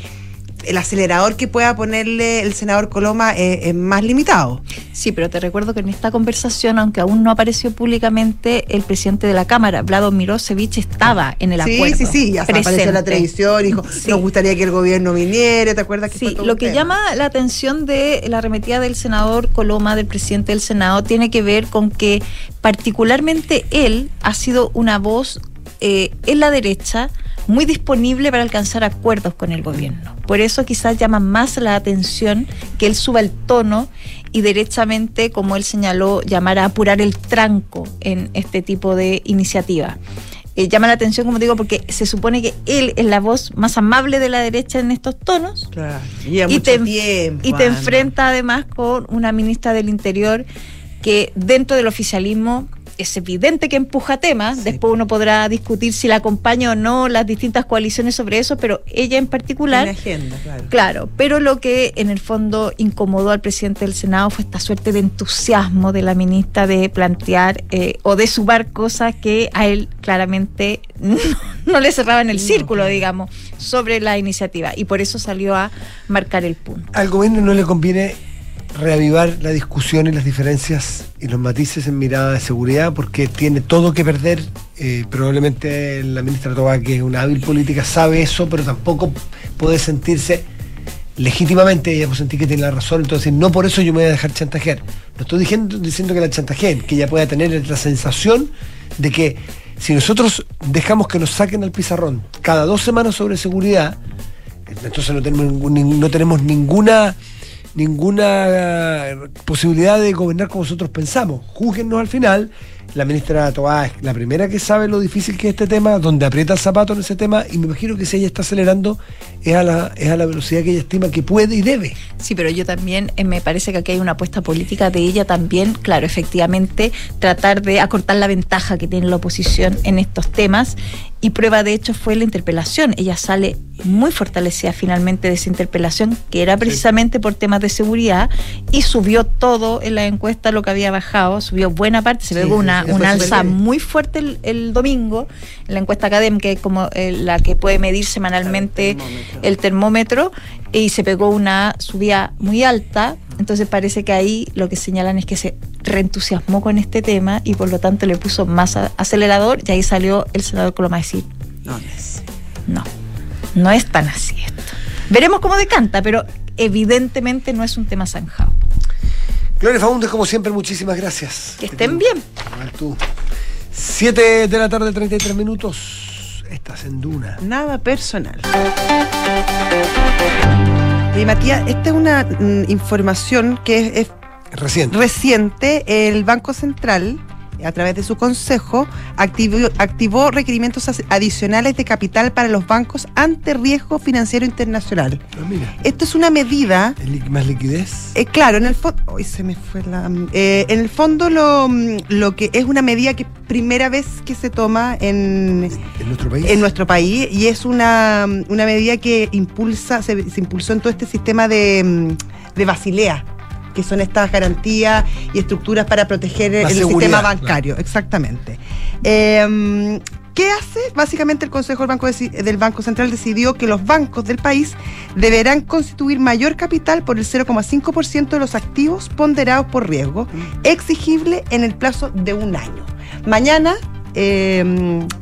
el acelerador que pueda ponerle el senador Coloma es, es más limitado. Sí, pero te recuerdo que en esta conversación, aunque aún no apareció públicamente, el presidente de la Cámara, Vlado Mirosevich, estaba en el sí, acuerdo. sí, sí, ya se apareció en la televisión, dijo, Sí. nos gustaría que el gobierno viniera, ¿te acuerdas? Que Sí, lo que tema? llama la atención de la arremetida del senador Coloma, del presidente del Senado, tiene que ver con que particularmente él ha sido una voz eh, en la derecha muy disponible para alcanzar acuerdos con el gobierno. Por eso quizás llama más la atención que él suba el tono y derechamente, como él señaló, llamar a apurar el tranco en este tipo de iniciativa. Eh, llama la atención, como digo, porque se supone que él es la voz más amable de la derecha en estos tonos Claro, y mucho te, tiempo, y te enfrenta además con una ministra del Interior que dentro del oficialismo es evidente que empuja temas, Sí. después uno podrá discutir si la acompaña o no las distintas coaliciones sobre eso, pero ella en particular... Tiene agenda, claro. Claro, pero lo que en el fondo incomodó al presidente del Senado fue esta suerte de entusiasmo de la ministra de plantear eh, o de sumar cosas que a él claramente [laughs] no, no le cerraban el No, círculo, claro. digamos, sobre la iniciativa. Y por eso salió a marcar el punto. Al gobierno no le conviene reavivar la discusión y las diferencias y los matices en mirada de seguridad porque tiene todo que perder. Eh, probablemente la ministra Toba, que es una hábil política, sabe eso, pero tampoco puede sentirse legítimamente, ella puede sentir que tiene la razón, entonces no por eso yo me voy a dejar chantajear. No estoy diciendo, diciendo que la chantajeen, que ella pueda tener la sensación de que si nosotros dejamos que nos saquen al pizarrón cada dos semanas sobre seguridad, entonces no tenemos, no tenemos ninguna ninguna posibilidad de gobernar como nosotros pensamos. Júguennos al final. La ministra Tobá es la primera que sabe lo difícil que es este tema, donde aprieta el zapato en ese tema, y me imagino que si ella está acelerando es a la, es a la velocidad que ella estima que puede y debe. Sí, pero yo también eh, me parece que aquí hay una apuesta política de ella también, claro, efectivamente, tratar de acortar la ventaja que tiene la oposición en estos temas. Y prueba de hecho fue la interpelación. Ella sale muy fortalecida finalmente de esa interpelación, que era precisamente por temas de seguridad, y subió todo en la encuesta lo que había bajado, subió buena parte, se Sí, pegó una, súper alza muy fuerte el, el domingo, en la encuesta académica, que es como eh, la que puede medir semanalmente Claro, el termómetro. el termómetro y se pegó una subida muy alta. Entonces parece que ahí lo que señalan es que se reentusiasmó con este tema y por lo tanto le puso más acelerador y ahí salió el senador Coloma a decir, No, no es. no, no es tan así esto. Veremos cómo decanta, pero evidentemente no es un tema zanjado. Gloria Faúndez, como siempre, muchísimas gracias. Que estén bien. Igual tú. 7 de la tarde, 33 minutos. Estás en Duna. Nada personal. Y Matías, esta es una mm, información que es, es Reciente. reciente. El Banco Central, a través de su consejo, activó, activó requerimientos adicionales de capital para los bancos ante riesgo financiero internacional. Ah, mira, Esto es una medida ¿es li- más liquidez. eh, claro, en el fondo. Hoy se me fue la. eh, en el fondo, lo, mm, lo que es una medida que primera vez que se toma en, En nuestro país. en nuestro país y es una, una medida que impulsa, se, se impulsó en todo este sistema de, mm, de Basilea, que son estas garantías y estructuras para proteger La el sistema bancario, exactamente. Eh, ¿Qué hace? Básicamente el Consejo del Banco, del Banco Central decidió que los bancos del país deberán constituir mayor capital por el 0,5% de los activos ponderados por riesgo, exigible en el plazo de un año. Mañana eh,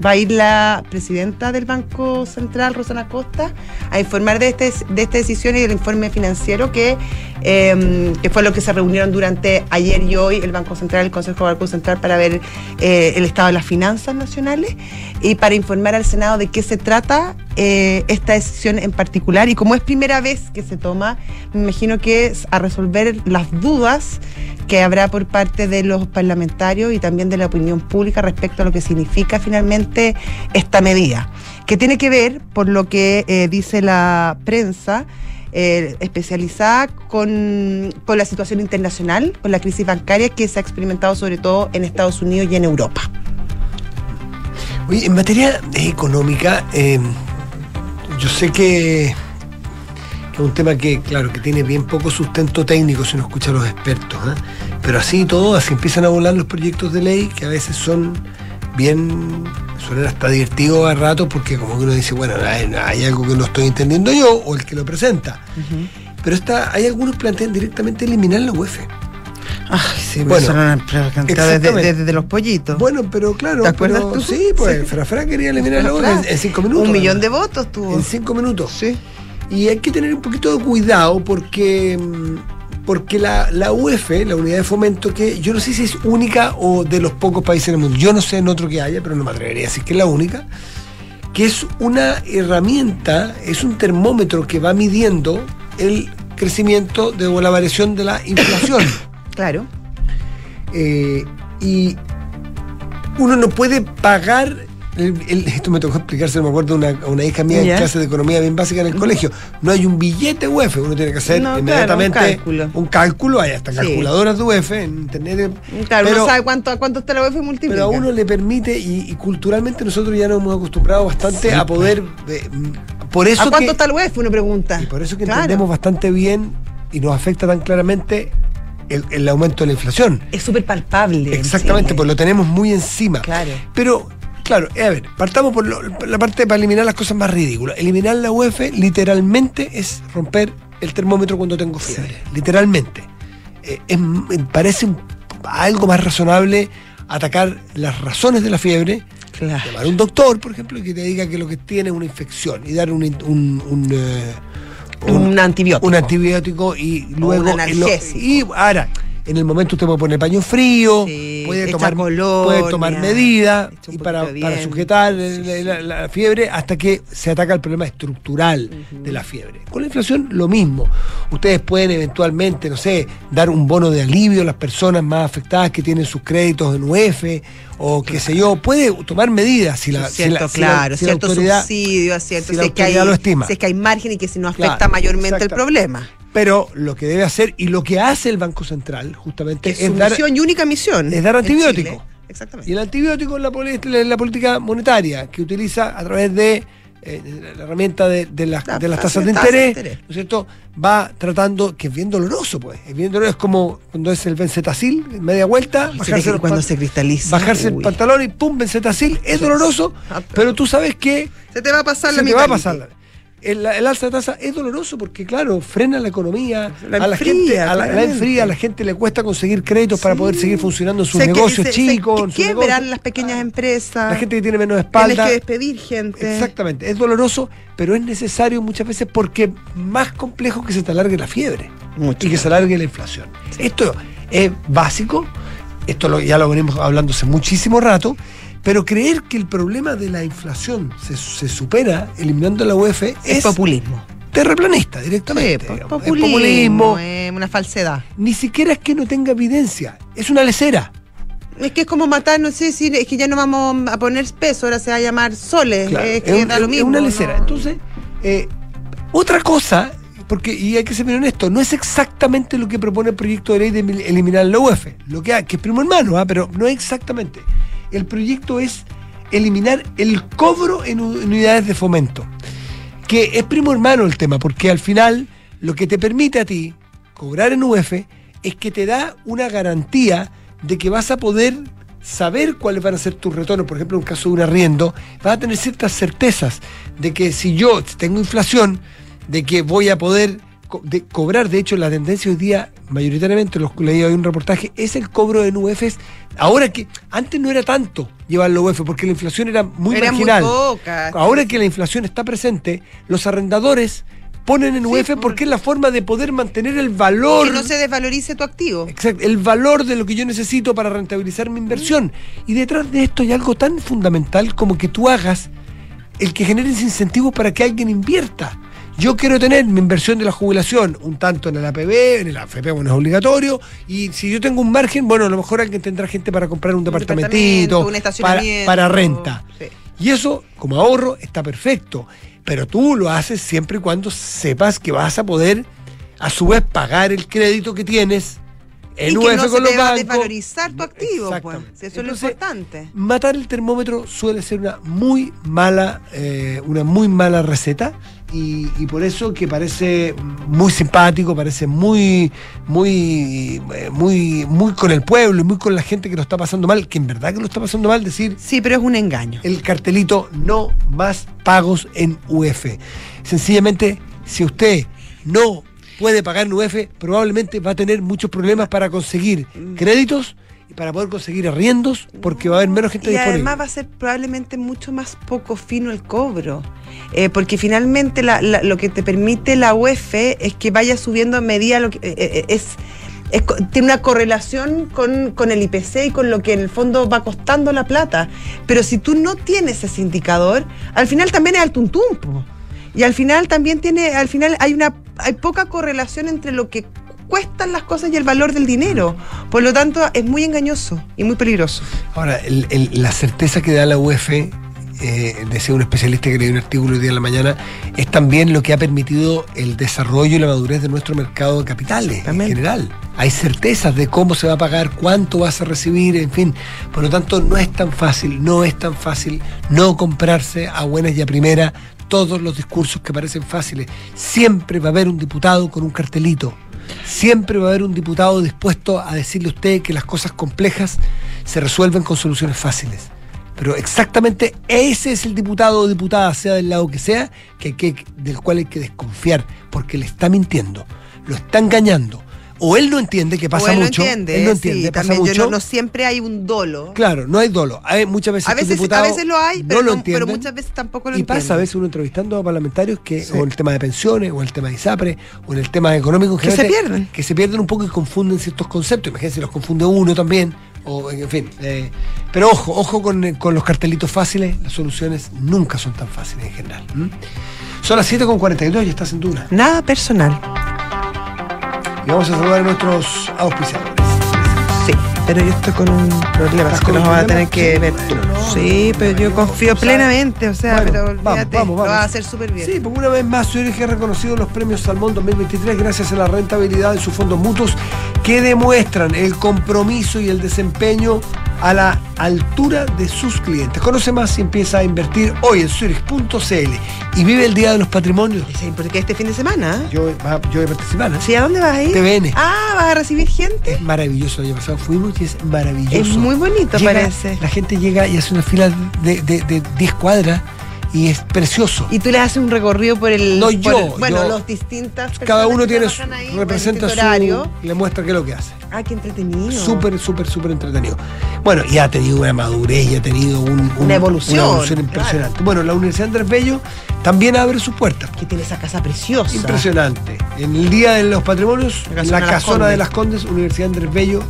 va a ir la presidenta del Banco Central, Rosana Costa, a informar de, este, esta decisión y del informe financiero que, eh, que fue lo que se reunieron durante ayer y hoy el Banco Central, el Consejo del Banco Central, para ver eh, el estado de las finanzas nacionales y para informar al Senado de qué se trata eh, esta decisión en particular? Y como es primera vez que se toma, me imagino que es a resolver las dudas que habrá por parte de los parlamentarios y también de la opinión pública respecto a lo que significa finalmente esta medida, que tiene que ver, por lo que eh, dice la prensa, eh, especializada con, con la situación internacional, con la crisis bancaria que se ha experimentado sobre todo en Estados Unidos y en Europa. Oye, en materia económica, yo sé que, que es un tema que, claro, que tiene bien poco sustento técnico si uno escucha a los expertos, ¿eh? pero así y todo, así empiezan a volar los proyectos de ley que a veces son bien, suenan hasta divertidos a rato porque como que uno dice, bueno, hay, hay algo que no estoy entendiendo yo o el que lo presenta. Pero está, hay algunos que plantean directamente eliminar la UEF. Ay, sí, Bueno, una cantidad desde, desde los pollitos. Bueno, pero claro, ¿Te acuerdas pero tú? sí, pues Sí. Frafra quería eliminar UEF en, en cinco minutos. Un millón de votos tuvo. En cinco minutos. Sí. Y hay que tener un poquito de cuidado porque, mm, porque la, la UEF, la unidad de fomento, que yo no sé si es única o de los pocos países del mundo, yo no sé en otro que haya, pero no me atrevería a decir que es la única, que es una herramienta, es un termómetro que va midiendo el crecimiento de, o la variación de la inflación. [coughs] Claro. Eh, y uno no puede pagar. el- el- [laughs] esto me tocó explicarse, me acuerdo, a una, a una hija mía Ya. en clase de economía bien básica en el colegio. No hay un billete UEF, uno tiene que hacer No, claro, inmediatamente un cálculo. un cálculo, hay hasta Sí. calculadoras de UEF en internet. Claro, pero, uno sabe cuánto, a cuánto está la UEF y multiplica. pero a uno le permite, y, y culturalmente nosotros ya nos hemos acostumbrado bastante a poder. eh, por eso ¿A cuánto que- está la UEF? Uno pregunta. y por eso que Claro. entendemos bastante bien y nos afecta tan claramente el, el aumento de la inflación. Es súper palpable. en Exactamente, pues lo tenemos muy encima. Claro. Pero, claro, eh, a ver, partamos por lo- la parte para eliminar las cosas más ridículas. Eliminar la UEF literalmente es romper el termómetro cuando tengo fiebre. Literalmente. Eh, es- me parece un- algo más razonable atacar las razones de la fiebre. Claro. Llamar a un doctor, por ejemplo, y que te diga que lo que tiene es una infección y dar un, un, un, eh, Un antibiótico. un antibiótico y luego un lo- analgésico. y ahora en el momento usted puede poner paño frío Sí, puede tomar colonia, puede tomar un y para, para sujetar Sí, el- sí. la, la fiebre hasta que se ataca el problema estructural de la fiebre. Con la inflación lo mismo. Ustedes pueden eventualmente no sé dar un bono de alivio a las personas más afectadas que tienen sus créditos en UEF o qué sé yo. Puede tomar medidas si la, cierto, la- si la- claro, si la cierto autoridad subsidio, cierto, si la es que hay, autoridad lo estima. si es que hay margen y que si no afecta Claro, mayormente el problema. Pero lo que debe hacer y lo que hace el Banco Central justamente Es su dar, misión y única misión. es dar antibiótico. Exactamente. y el antibiótico es la, poli- la- la política monetaria que utiliza a través de eh, la herramienta de, de las, La de las tasa tasas de interés. ¿no es cierto? Va tratando, que es bien doloroso, pues. Es bien doloroso, es como cuando es el benzetacil, en media vuelta, Y se bajarse, los cuando se cristaliza. bajarse el pantalón y pum, benzetacil, es doloroso, Ah, pero- pero tú sabes que Se te va a pasar se la te va a pasar. la- El, el alza de tasa es doloroso porque, claro, frena la economía, La a la gente, a la, enfría, a la gente le cuesta conseguir créditos para poder seguir funcionando en sus Se negocios se- se chicos. sus quiebran las pequeñas empresas. La gente que tiene menos Tienes espalda. que despedir gente. Exactamente, es doloroso, pero es necesario muchas veces porque más complejo que se te alargue la fiebre Mucho. y que se alargue la inflación. Esto es básico, esto lo- ya lo venimos hablando hace muchísimo rato, pero creer que el problema de la inflación se, se supera eliminando la UEF Es es, populismo. terraplanista Sí, directamente. po- digamos. Es populismo, populismo. es una falsedad. Ni siquiera es que no tenga evidencia, es una lecera. Es que es como matar, no sé si es que ya no vamos a poner peso, ahora se va a llamar soles. Claro, es que un- da lo es mismo. una ¿no? lecera. Entonces, eh, otra cosa, porque, y hay que ser bien honesto, no es exactamente lo que propone el proyecto de ley de eliminar la UEF, lo que, que es primo hermano, ¿ah? pero no es exactamente. El proyecto es eliminar el cobro en unidades de fomento, que es primo hermano el tema, porque al final lo que te permite a ti cobrar en UEF es que te da una garantía de que vas a poder saber cuáles van a ser tus retornos. Por ejemplo, en un caso de un arriendo, vas a tener ciertas certezas de que si yo tengo inflación, de que voy a poder de cobrar. De hecho, la tendencia hoy día, mayoritariamente, los leí hoy un reportaje, es el cobro en UEFs. Ahora que antes no era tanto llevarlo a UEF, porque la inflación era muy Era muy marginal. poca. Ahora que la inflación está presente, los arrendadores ponen en Sí, UEF por- porque es la forma de poder mantener el valor. Que no se desvalorice tu activo. Exacto, el valor de lo que yo necesito para rentabilizar mi inversión. Y detrás de esto hay algo tan fundamental como que tú hagas el que genere ese incentivo para que alguien invierta. Yo quiero tener mi inversión de la jubilación un tanto en el APB, en el AFP, bueno, es obligatorio. Y si yo tengo un margen, bueno, a lo mejor alguien tendrá gente para comprar un departamentito, departamento, un para, estacionamiento. para renta. Sí. Y eso, como ahorro, está perfecto. Pero tú lo haces siempre y cuando sepas que vas a poder, a su vez, pagar el crédito que tienes en y UF que no se con los te va a desvalorizar tu activo, pues. Eso Entonces, es lo importante. Matar el termómetro suele ser una muy mala, eh, una muy mala receta. Y, y por eso que parece muy simpático, parece muy, muy, eh, muy, muy con el pueblo y muy con la gente que lo está pasando mal, que en verdad que lo está pasando mal, decir Sí, pero es un engaño. el cartelito no más pagos en UF. Sencillamente, si usted no puede pagar en UF, probablemente va a tener muchos problemas para conseguir créditos y para poder conseguir arriendos, porque va a haber menos gente Y disponible. además va a ser probablemente mucho más poco fino el cobro. Eh, porque finalmente la- la- lo que te permite la UEF es que vaya subiendo a medida lo que eh, eh, es, es tiene una correlación con, con el IPC y con lo que en el fondo va costando la plata. Pero si tú no tienes ese indicador, al final también es al tuntum, po. Y al final también tiene, al final hay una hay poca correlación entre lo que cuestan las cosas y el valor del dinero. Por lo tanto, es muy engañoso y muy peligroso. Ahora, el- el- la certeza que da la UEF, eh, decía un especialista que leí un artículo hoy día en la mañana, es también lo que ha permitido el desarrollo y la madurez de nuestro mercado de capitales en general. Hay certezas de cómo se va a pagar, cuánto vas a recibir, en fin. Por lo tanto, no es tan fácil, no es tan fácil no comprarse a buenas y a primera todos los discursos que parecen fáciles. Siempre va a haber un diputado con un cartelito. Siempre va a haber un diputado dispuesto a decirle a usted que las cosas complejas se resuelven con soluciones fáciles. Pero exactamente ese es el diputado o diputada, sea del lado que sea, del cual hay que desconfiar, porque le está mintiendo, lo está engañando. O él no entiende que pasa O él mucho. no entiende, él no sí, entiende, pasa también yo mucho. no, no siempre hay un dolo. Claro, no hay dolo. Hay muchas veces A veces, a diputados veces lo hay, no pero, lo no- pero entienden. muchas veces tampoco lo Y pasa a entienden. veces uno entrevistando a parlamentarios que, Sí. o en el tema de pensiones, o en el tema de ISAPRE, o en el tema económico en Que se pierden. Que se pierden un poco y confunden ciertos conceptos. Imagínense los confunde uno también. O, en fin. eh, pero ojo, ojo con, con los cartelitos fáciles. Las soluciones nunca son tan fáciles en general. Son las 7.42 y estás en Duna. Nada personal. Y vamos a saludar a nuestros auspiciadores. Pero yo estoy con un problema, ¿Estás así que lo un vas a tener que ver tú. sí, pero yo confío plenamente, o sea, Bueno, pero vamos, olvídate, vamos, lo vamos. vas a hacer súper bien. Sí, porque una vez más Zurich ha reconocido los premios Salmón 2023 gracias a la rentabilidad de sus fondos mutuos que demuestran el compromiso y el desempeño a la altura de sus clientes. Conoce más y empieza a invertir hoy en Zurich.cl y vive el Día de los Patrimonios. Sí, porque este fin de semana. ¿eh? Yo voy a participar. ¿eh? Sí, ¿a dónde vas a ir? TVN. Ah, vas a recibir gente. Es maravilloso. El año pasado fuimos es maravilloso. Es muy bonito, Llega- parece. La gente llega y hace una fila de, de, de 10 cuadras y es precioso. Y tú le haces un recorrido por el. No, yo, el- bueno, yo- los distintas. Cada uno tiene su, ahí, representa su le muestra qué es lo que hace. Ah, qué entretenido. Súper, súper, súper entretenido. Bueno, y ha tenido una madurez y ha tenido un- un- Una evolución, una evolución impresionante. Bueno, la Universidad Andrés Bello también abre sus puertas. Que tiene esa casa preciosa. Impresionante. En el Día de los Patrimonios, La casona casona, de las Condes. de las Condes, Universidad Andrés Bello,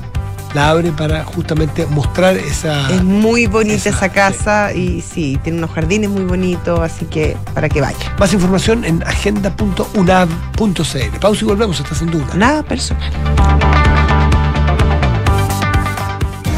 la abre para justamente mostrar esa... Es muy bonita Esa, esa, casa y sí, tiene unos jardines muy bonitos, así que para que vaya. Más información en agenda.unav.cl. Pausa y volvemos, estás en duda. Nada personal.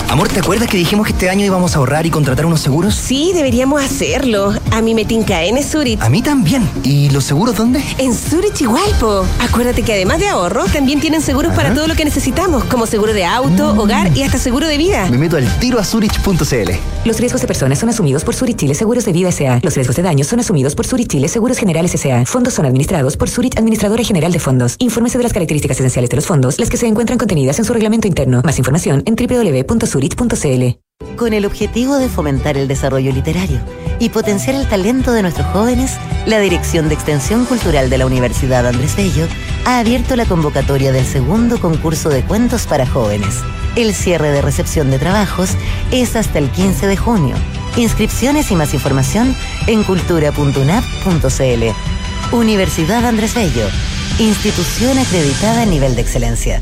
Amor, ¿te acuerdas que dijimos que este año íbamos a ahorrar y contratar unos seguros? Sí, deberíamos hacerlo. A mí me tinca en Zurich. A mí también. ¿Y los seguros dónde? En Zurich igual, po. Acuérdate que además de ahorro, también tienen seguros para todo lo que necesitamos, como seguro de auto, hogar y hasta seguro de vida. Me meto al tiro a Zurich.cl. Los riesgos de personas son asumidos por Zurich Chile Seguros de Vida S.A. Los riesgos de daños son asumidos por Zurich Chile Seguros Generales S.A. Fondos son administrados por Zurich Administradora General de Fondos. Infórmese de las características esenciales de los fondos, las que se encuentran contenidas en su reglamento interno. Más información en www.zurich.cl. Con el objetivo de fomentar el desarrollo literario y potenciar el talento de nuestros jóvenes, la Dirección de Extensión Cultural de la Universidad Andrés Bello ha abierto la convocatoria del segundo concurso de cuentos para jóvenes. El cierre de recepción de trabajos es hasta el 15 de junio. Inscripciones y más información en cultura.unap.cl. Universidad Andrés Bello, institución acreditada a nivel de excelencia.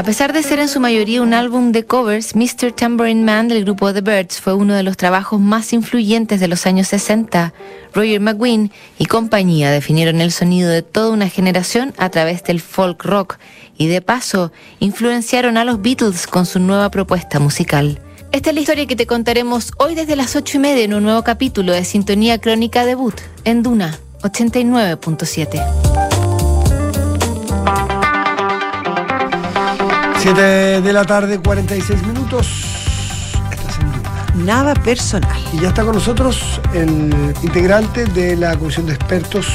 A pesar de ser en su mayoría un álbum de covers, Mr. Tambourine Man del grupo The Birds fue uno de los trabajos más influyentes de los años 60. Roger McGuinn y compañía definieron el sonido de toda una generación a través del folk rock y de paso influenciaron a los Beatles con su nueva propuesta musical. Esta es la historia que te contaremos hoy desde las ocho y media en un nuevo capítulo de Sintonía Crónica Debut en Duna 89.7. 7 de la tarde, 46 minutos. Estás en Duna. Nada personal. Y ya está con nosotros el integrante de la comisión de expertos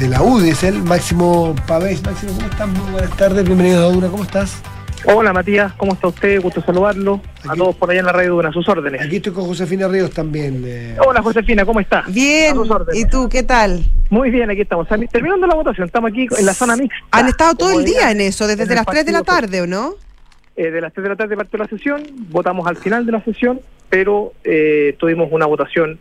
de la UDI, es el Máximo Pavés. Máximo, ¿cómo estás? Muy buenas tardes, bienvenidos a Duna, ¿cómo estás? Hola Matías, ¿cómo está usted? Gusto saludarlo. a todos por allá en la radio Duna, a sus órdenes. Aquí estoy con Josefina Ríos también. eh. Hola Josefina, ¿cómo está? Bien. A sus órdenes. ¿Y tú qué tal? Muy bien, aquí estamos. Terminando la votación, estamos aquí en la zona mixta. Han estado todo el día en eso, desde en las 3 de la tarde, ¿o no? eh, de las 3 de la tarde partió la sesión, votamos al final de la sesión, pero eh, tuvimos una votación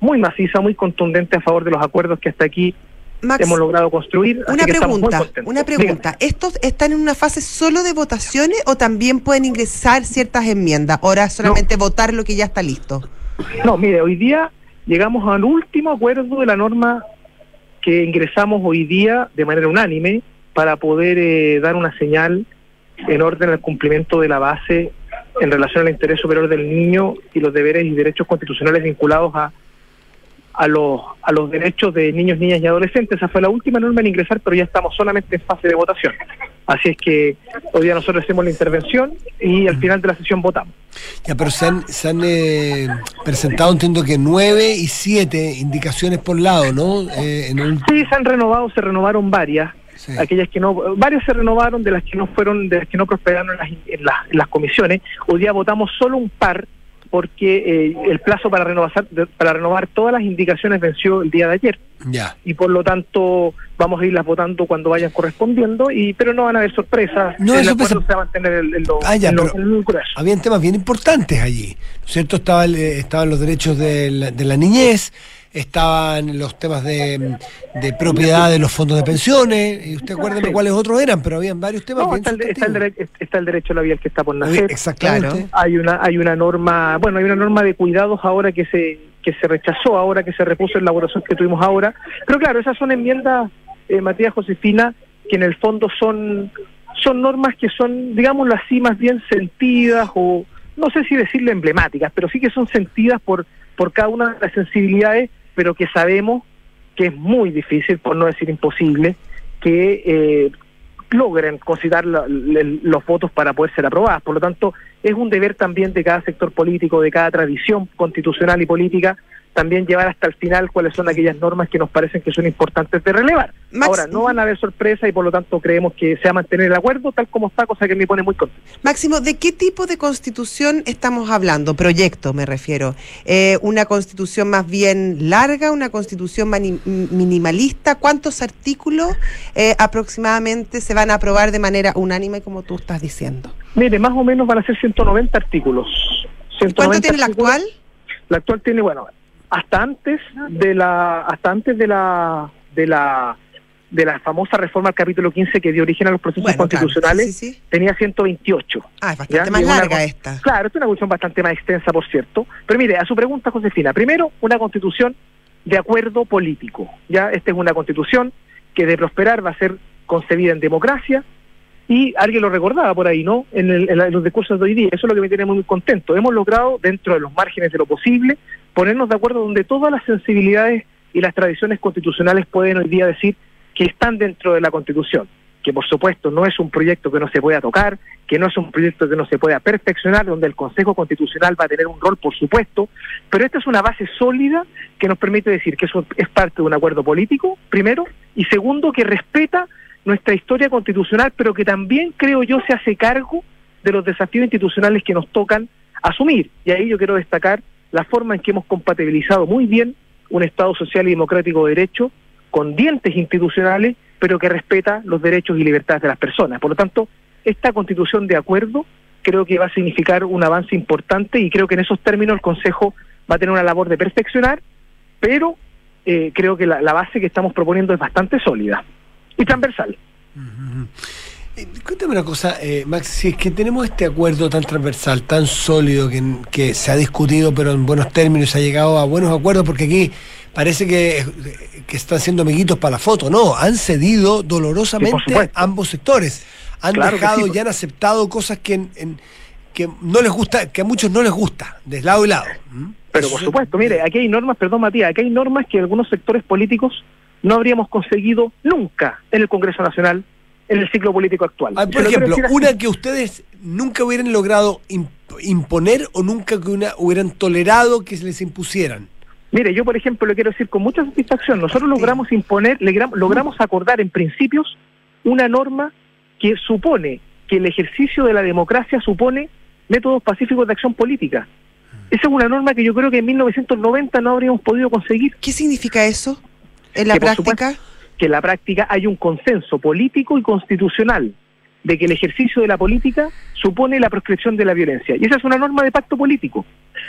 muy maciza, muy contundente a favor de los acuerdos que hasta aquí Max, hemos logrado construir. así Una que estamos muy pregunta, una pregunta. ¿Estos están en una fase solo de votaciones o también pueden ingresar ciertas enmiendas? Ahora solamente votar lo que ya está listo. No, mire, hoy día llegamos al último acuerdo de la norma que ingresamos hoy día de manera unánime para poder eh, dar una señal en orden al cumplimiento de la base en relación al interés superior del niño y los deberes y derechos constitucionales vinculados a a los a los derechos de niños, niñas y adolescentes. Esa fue la última norma en ingresar, pero ya estamos solamente en fase de votación. Así es que hoy día nosotros hacemos la intervención y al final de la sesión votamos. Ya, pero se han, se han eh, presentado, entiendo que nueve y siete indicaciones por lado, ¿no? Eh, en un- Sí, se han renovado, se renovaron varias. Sí. Aquellas que no, varias se renovaron de las que no fueron, de las que no prosperaron en las, en las, en las comisiones. Hoy día votamos solo un par porque eh, el plazo para renovar, para renovar todas las indicaciones venció el día de ayer Ya. y por lo tanto vamos a irlas votando cuando vayan correspondiendo y pero no van a haber sorpresas. No, el pasa- se va a mantener en, en lo- Ah, ya, el. Habían temas bien importantes allí, ¿no es cierto? Estaba el, eh, estaban los derechos de la, de la niñez, estaban los temas de, de propiedad de los fondos de pensiones, y usted acuérdeme Sí. cuáles otros eran, pero habían varios temas No, bien está el, está, el sustantivos. dere- está el derecho a la vida que está por nacer. Exactamente. hay una hay una norma bueno hay una norma de cuidados ahora que se que se rechazó ahora que se repuso en la votación que tuvimos ahora pero claro esas son enmiendas eh, Matías Josefina que en el fondo son son normas que son digámoslo así más bien sentidas o no sé si decirle emblemáticas pero sí que son sentidas por por cada una de las sensibilidades pero que sabemos que es muy difícil por no decir imposible que eh, logren considerar la- los votos para poder ser aprobadas. Por lo tanto, es un deber también de cada sector político, de cada tradición constitucional y política, también llevar hasta el final cuáles son aquellas normas que nos parecen que son importantes de relevar. Max- Ahora, no van a haber sorpresas y por lo tanto creemos que se va a mantener el acuerdo tal como está, cosa que me pone muy contento. Máximo, ¿de qué tipo de constitución estamos hablando? Proyecto, me refiero. Eh, ¿Una constitución más bien larga, una constitución minimalista? ¿Cuántos artículos eh, aproximadamente se van a aprobar de manera unánime, como tú estás diciendo? Mire, más o menos van a ser 190 artículos. 190 ¿Cuánto tiene la actual? La actual tiene, bueno, hasta antes de la, hasta antes de la, de la, de la famosa reforma al capítulo 15 que dio origen a los procesos Bueno, constitucionales, sí, sí, sí. tenía 128. Ah, es bastante ¿ya? más una larga esta. Claro, es una constitución bastante más extensa, por cierto. Pero mire, a su pregunta, Josefina, primero, una constitución de acuerdo político. Ya esta es una constitución que de prosperar va a ser concebida en democracia, Y alguien lo recordaba por ahí, ¿no? En, el- en la- en los discursos de hoy día. Eso es lo que me tiene muy contento. Hemos logrado, dentro de los márgenes de lo posible, ponernos de acuerdo donde todas las sensibilidades y las tradiciones constitucionales pueden hoy día decir que están dentro de la Constitución. Que por supuesto no es un proyecto que no se pueda tocar, que no es un proyecto que no se pueda perfeccionar, donde el Consejo Constitucional va a tener un rol, por supuesto, pero esta es una base sólida que nos permite decir que eso es parte de un acuerdo político, primero, y segundo, que respeta nuestra historia constitucional, pero que también, creo yo, se hace cargo de los desafíos institucionales que nos tocan asumir. Y ahí yo quiero destacar la forma en que hemos compatibilizado muy bien un Estado social y democrático de derecho con dientes institucionales, pero que respeta los derechos y libertades de las personas. Por lo tanto, esta constitución de acuerdo creo que va a significar un avance importante y creo que en esos términos el Consejo va a tener una labor de perfeccionar, pero eh, creo que la, la base que estamos proponiendo es bastante sólida y transversal. Cuéntame una cosa, eh, Max, si es que tenemos este acuerdo tan transversal, tan sólido, que, que se ha discutido, pero en buenos términos, se ha llegado a buenos acuerdos, porque aquí parece que, que están siendo amiguitos para la foto, no, han cedido dolorosamente ambos sectores, han Claro dejado sí, y han aceptado cosas que, en- en- que no les gusta, que a muchos no les gusta, de lado y lado. ¿Mm? Pero por supuesto, mire, aquí hay normas, perdón Matías, aquí hay normas que algunos sectores políticos no habríamos conseguido nunca en el Congreso Nacional en el ciclo político actual. Ah, por ejemplo, una que ustedes nunca hubieran logrado imp- imponer o nunca que una hubieran tolerado que se les impusieran. Mire, yo por ejemplo le quiero decir con mucha satisfacción, nosotros logramos imponer, logramos acordar en principios una norma que supone que el ejercicio de la democracia supone métodos pacíficos de acción política. Esa es una norma que yo creo que en 1990 no habríamos podido conseguir. ¿Qué significa eso en la Que, práctica? supuesto, que en la práctica hay un consenso político y constitucional de que el ejercicio de la política supone la proscripción de la violencia. Y esa es una norma de pacto político.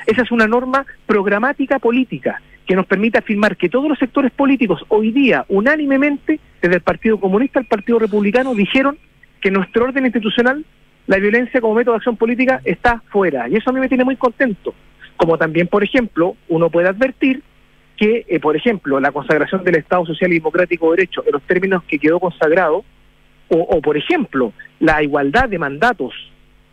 Esa es una norma programática política que nos permite afirmar que todos los sectores políticos hoy día, unánimemente, desde el Partido Comunista al Partido Republicano, dijeron que nuestro orden institucional, la violencia como método de acción política, está fuera. Y eso a mí me tiene muy contento. Como también, por ejemplo, uno puede advertir que, eh, por ejemplo, la consagración del Estado Social y Democrático de Derecho en los términos que quedó consagrado, o, o, por ejemplo, la igualdad de mandatos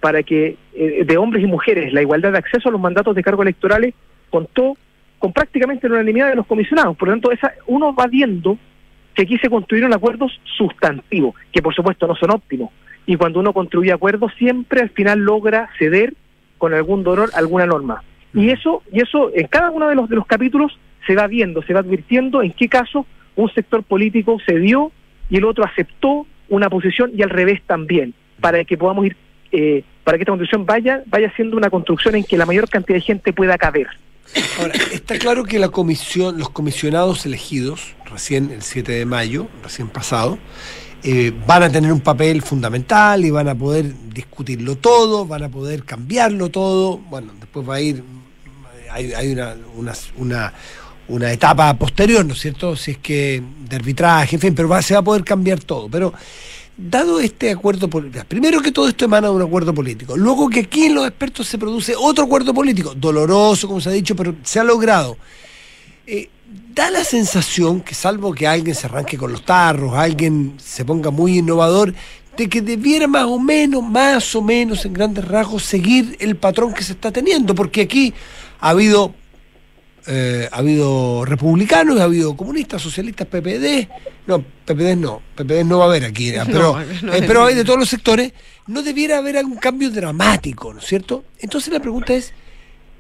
para que eh, de hombres y mujeres, la igualdad de acceso a los mandatos de cargo electorales, contó con prácticamente la unanimidad de los comisionados. Por lo tanto, esa, uno va viendo que aquí se construyeron acuerdos sustantivos, que por supuesto no son óptimos. Y cuando uno construye acuerdos, siempre al final logra ceder con algún dolor alguna norma. Y eso, y eso en cada uno de los, de los capítulos se va viendo, se va advirtiendo en qué caso un sector político cedió y el otro aceptó una posición y al revés también, para que podamos ir, eh, para que esta construcción vaya, vaya siendo una construcción en que la mayor cantidad de gente pueda caber. Ahora, está claro que la comisión, los comisionados elegidos, recién el 7 de mayo, recién pasado, eh, van a tener un papel fundamental y van a poder discutirlo todo, van a poder cambiarlo todo. Bueno, después va a ir, hay, una, una etapa posterior, ¿no es cierto? Si es que de arbitraje, en fin, pero se va a poder cambiar todo. Pero dado este acuerdo político, primero que todo esto emana de un acuerdo político, luego que aquí en los expertos se produce otro acuerdo político, doloroso, como se ha dicho, pero se ha logrado. Eh, da la sensación que salvo que alguien se arranque con los tarros, alguien se ponga muy innovador, de que debiera más o menos, más o menos en grandes rasgos, seguir el patrón que se está teniendo, porque aquí ha habido eh, ha habido republicanos, ha habido comunistas, socialistas, PPD, no, PPD no, PPD no va a haber aquí, [laughs] pero, no eh, hay. pero hay de todos los sectores, no debiera haber algún cambio dramático, ¿no es cierto? Entonces la pregunta es,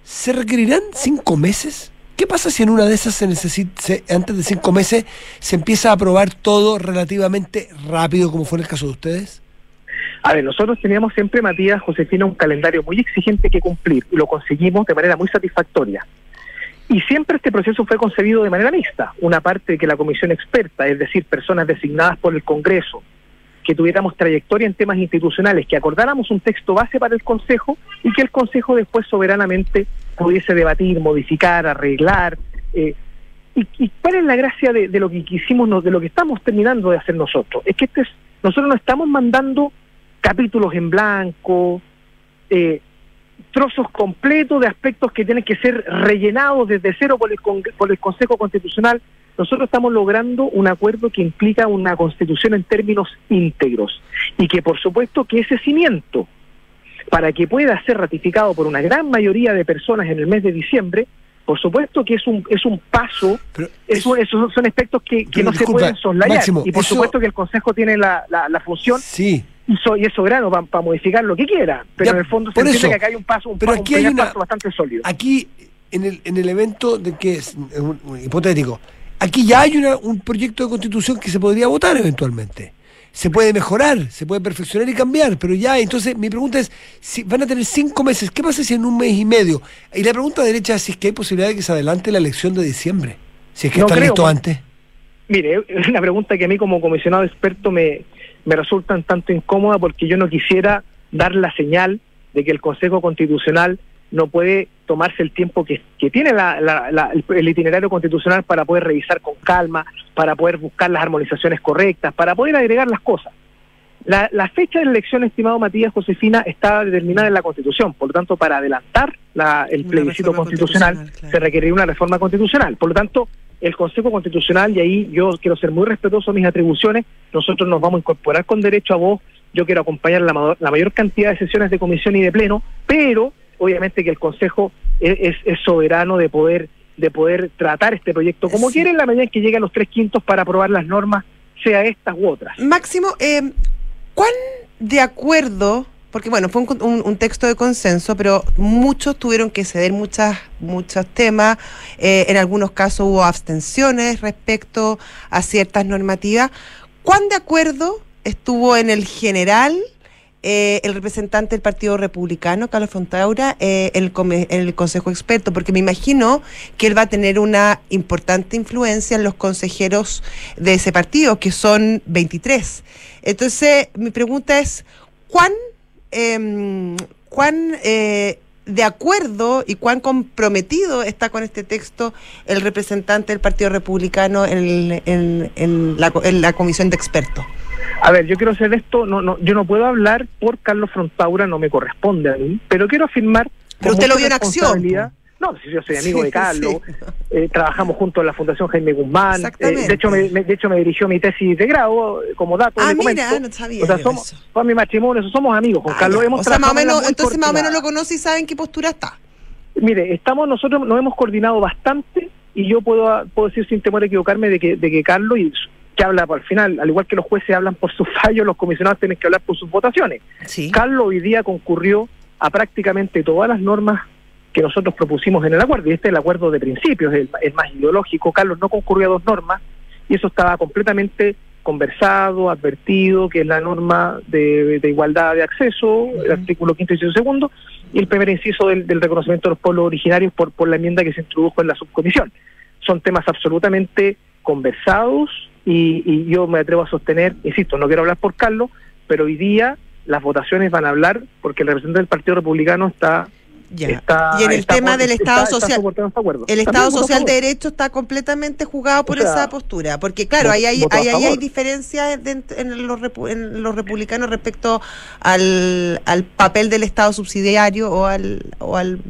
¿se requerirán cinco meses? ¿Qué pasa si en una de esas se necesita, se- antes de cinco meses se empieza a aprobar todo relativamente rápido, como fue en el caso de ustedes? A ver, nosotros teníamos siempre, Matías, Josefina, un calendario muy exigente que cumplir y lo conseguimos de manera muy satisfactoria. Y siempre este proceso fue concebido de manera mixta. Una parte que la comisión experta, es decir, personas designadas por el Congreso, que tuviéramos trayectoria en temas institucionales, que acordáramos un texto base para el Consejo y que el Consejo después soberanamente pudiese debatir, modificar, arreglar. eh, ¿Y, y cuál es la gracia de, de lo que quisimos, de lo que estamos terminando de hacer nosotros? Es que este es, nosotros no estamos mandando capítulos en blanco, eh, trozos completos de aspectos que tienen que ser rellenados desde cero por el, Congre- por el Consejo Constitucional. nosotros estamos logrando un acuerdo que implica una constitución en términos íntegros y que por supuesto que ese cimiento, para que pueda ser ratificado por una gran mayoría de personas en el mes de diciembre, por supuesto que es un es un paso, es un- esos son aspectos que, que no disculpa, se pueden soslayar. Máximo, y por eso- supuesto que el Consejo tiene la, la, la función Sí. Y, so- y es soberano para modificar lo que quiera, pero Ya, en el fondo se entiende que acá hay un paso, un, Pero pa- un aquí hay primer una- paso bastante sólido. Aquí, en el, en el evento de que es un- un hipotético, aquí ya hay una- un proyecto de constitución que se podría votar eventualmente. Se puede mejorar, se puede perfeccionar y cambiar, pero ya, entonces mi pregunta es, si van a tener cinco meses, ¿qué pasa si en un mes y medio? Y la pregunta derecha es si es que hay posibilidad de que se adelante la elección de diciembre, si es que No está listo antes. Mire, es [laughs] una pregunta que a mí como comisionado experto me, me resulta un tanto incómoda porque yo no quisiera dar la señal de que el Consejo Constitucional no puede tomarse el tiempo que, que tiene la- la- la- el, itinerario constitucional para poder revisar con calma, para poder buscar las armonizaciones correctas, para poder agregar las cosas. La, la fecha de la elección, estimado Matías Josefina, está determinada en la Constitución. Por lo tanto, para adelantar la- el plebiscito constitucional, constitucional, claro. se requeriría una reforma constitucional. Por lo tanto, el Consejo Constitucional, y ahí yo quiero ser muy respetuoso de mis atribuciones, nosotros nos vamos a incorporar con derecho a voz, yo quiero acompañar la, ma- la mayor cantidad de sesiones de comisión y de pleno, pero obviamente que el Consejo es, es- soberano de poder de poder tratar este proyecto como quiere en la medida en que lleguen los tres quintos para aprobar las normas, sea estas u otras. Máximo, eh, ¿cuán de acuerdo? Porque bueno, fue un, texto de consenso, pero muchos tuvieron que ceder muchas, muchos temas. eh, en algunos casos hubo abstenciones respecto a ciertas normativas. ¿Cuán de acuerdo estuvo en el general eh, el representante del Partido Republicano, Carlos Fontaura, eh, el, en el Consejo Experto, porque me imagino que él va a tener una importante influencia en los consejeros de ese partido, que son 23. Entonces, mi pregunta es, ¿cuán, em, cuán eh, de acuerdo y cuán comprometido está con este texto el representante del Partido Republicano en, en- en la, en la comisión de expertos? A ver, yo quiero hacer esto, no, no, yo no puedo hablar por Carlos Frontaura, no me corresponde a mí, pero quiero afirmar. Pero usted lo vio en acción, No, si yo soy amigo Sí, de Carlos, sí. eh, trabajamos juntos en la Fundación Jaime Guzmán, eh, de hecho me, me- de hecho me dirigió mi tesis de grado, eh, como dato Ah, mira, no sabía o sea, somos, eso. fue mi matrimonio, somos amigos, Juan Ah, Carlos, hemos o sea, más o menos, entonces más o menos lo conoce y sabe en qué postura está. Mire, estamos nosotros nos hemos coordinado bastante y yo puedo, puedo decir sin temor a equivocarme de que, de que Carlos, y que habla al final, al igual que los jueces hablan por sus [laughs] fallos, los comisionados tienen que hablar por sus votaciones. Sí. Carlos hoy día concurrió a prácticamente todas las normas que nosotros propusimos en el acuerdo, y este es el acuerdo de principios, el, el más ideológico. Carlos no concurrió a dos normas, y eso estaba completamente conversado, advertido, que es la norma de, de igualdad de acceso, el artículo quinto y segundo, y el primer inciso del, del reconocimiento de los pueblos originarios por, por la enmienda que se introdujo en la subcomisión. Son temas absolutamente conversados y, y yo me atrevo a sostener, insisto, no quiero hablar por Carlos, pero hoy día las votaciones van a hablar porque el representante del Partido Republicano está... Ya. está- y en el está tema del Estado está social, este el Estado Social de. Derecho está completamente jugado por O sea, esa postura, porque claro, ahí hay, hay favor. diferencias dent- en los, en los republicanos respecto al, al papel del Estado subsidiario o al... O al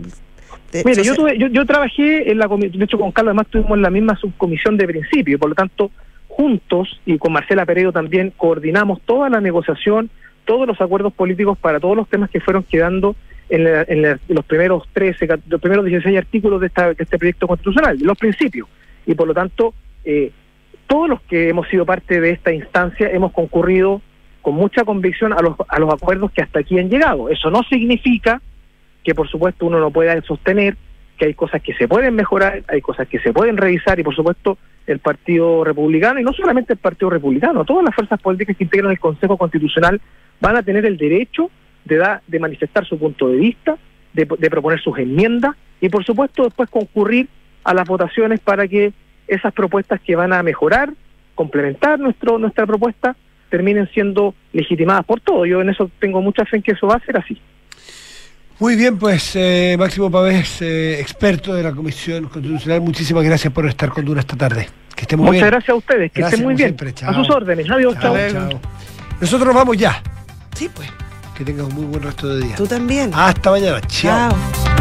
Mire, yo, tuve- yo, yo trabajé en la comisión, de hecho con Carlos además estuvimos en la misma subcomisión de principio, por lo tanto, juntos y con Marcela Peredo también coordinamos toda la negociación, todos los acuerdos políticos para todos los temas que fueron quedando en, la- en la- los primeros 13, ca- los primeros 16 artículos de, de este proyecto constitucional, los principios. Y por lo tanto, eh, todos los que hemos sido parte de esta instancia hemos concurrido con mucha convicción a los, a los acuerdos que hasta aquí han llegado. Eso no significa que por supuesto uno no pueda sostener que hay cosas que se pueden mejorar, hay cosas que se pueden revisar y por supuesto el Partido Republicano, y no solamente el Partido Republicano, todas las fuerzas políticas que integran el Consejo Constitucional van a tener el derecho de, da- de manifestar su punto de vista, de, de proponer sus enmiendas y por supuesto después concurrir a las votaciones para que esas propuestas que van a mejorar, complementar nuestro nuestra propuesta, terminen siendo legitimadas por todos. Yo en eso tengo mucha fe en que eso va a ser así. Muy bien, pues eh, Máximo Pavés, eh, experto de la Comisión Constitucional, muchísimas gracias por estar con Dura esta tarde. Que estén muy Muchas bien. gracias a ustedes, que Gracias, estén muy bien. siempre, a sus órdenes. Adiós, Chao, chao. chao. Nosotros nos vamos ya. Sí, pues. Que tengas un muy buen resto de día. Tú también. Hasta mañana. Chao. Chao.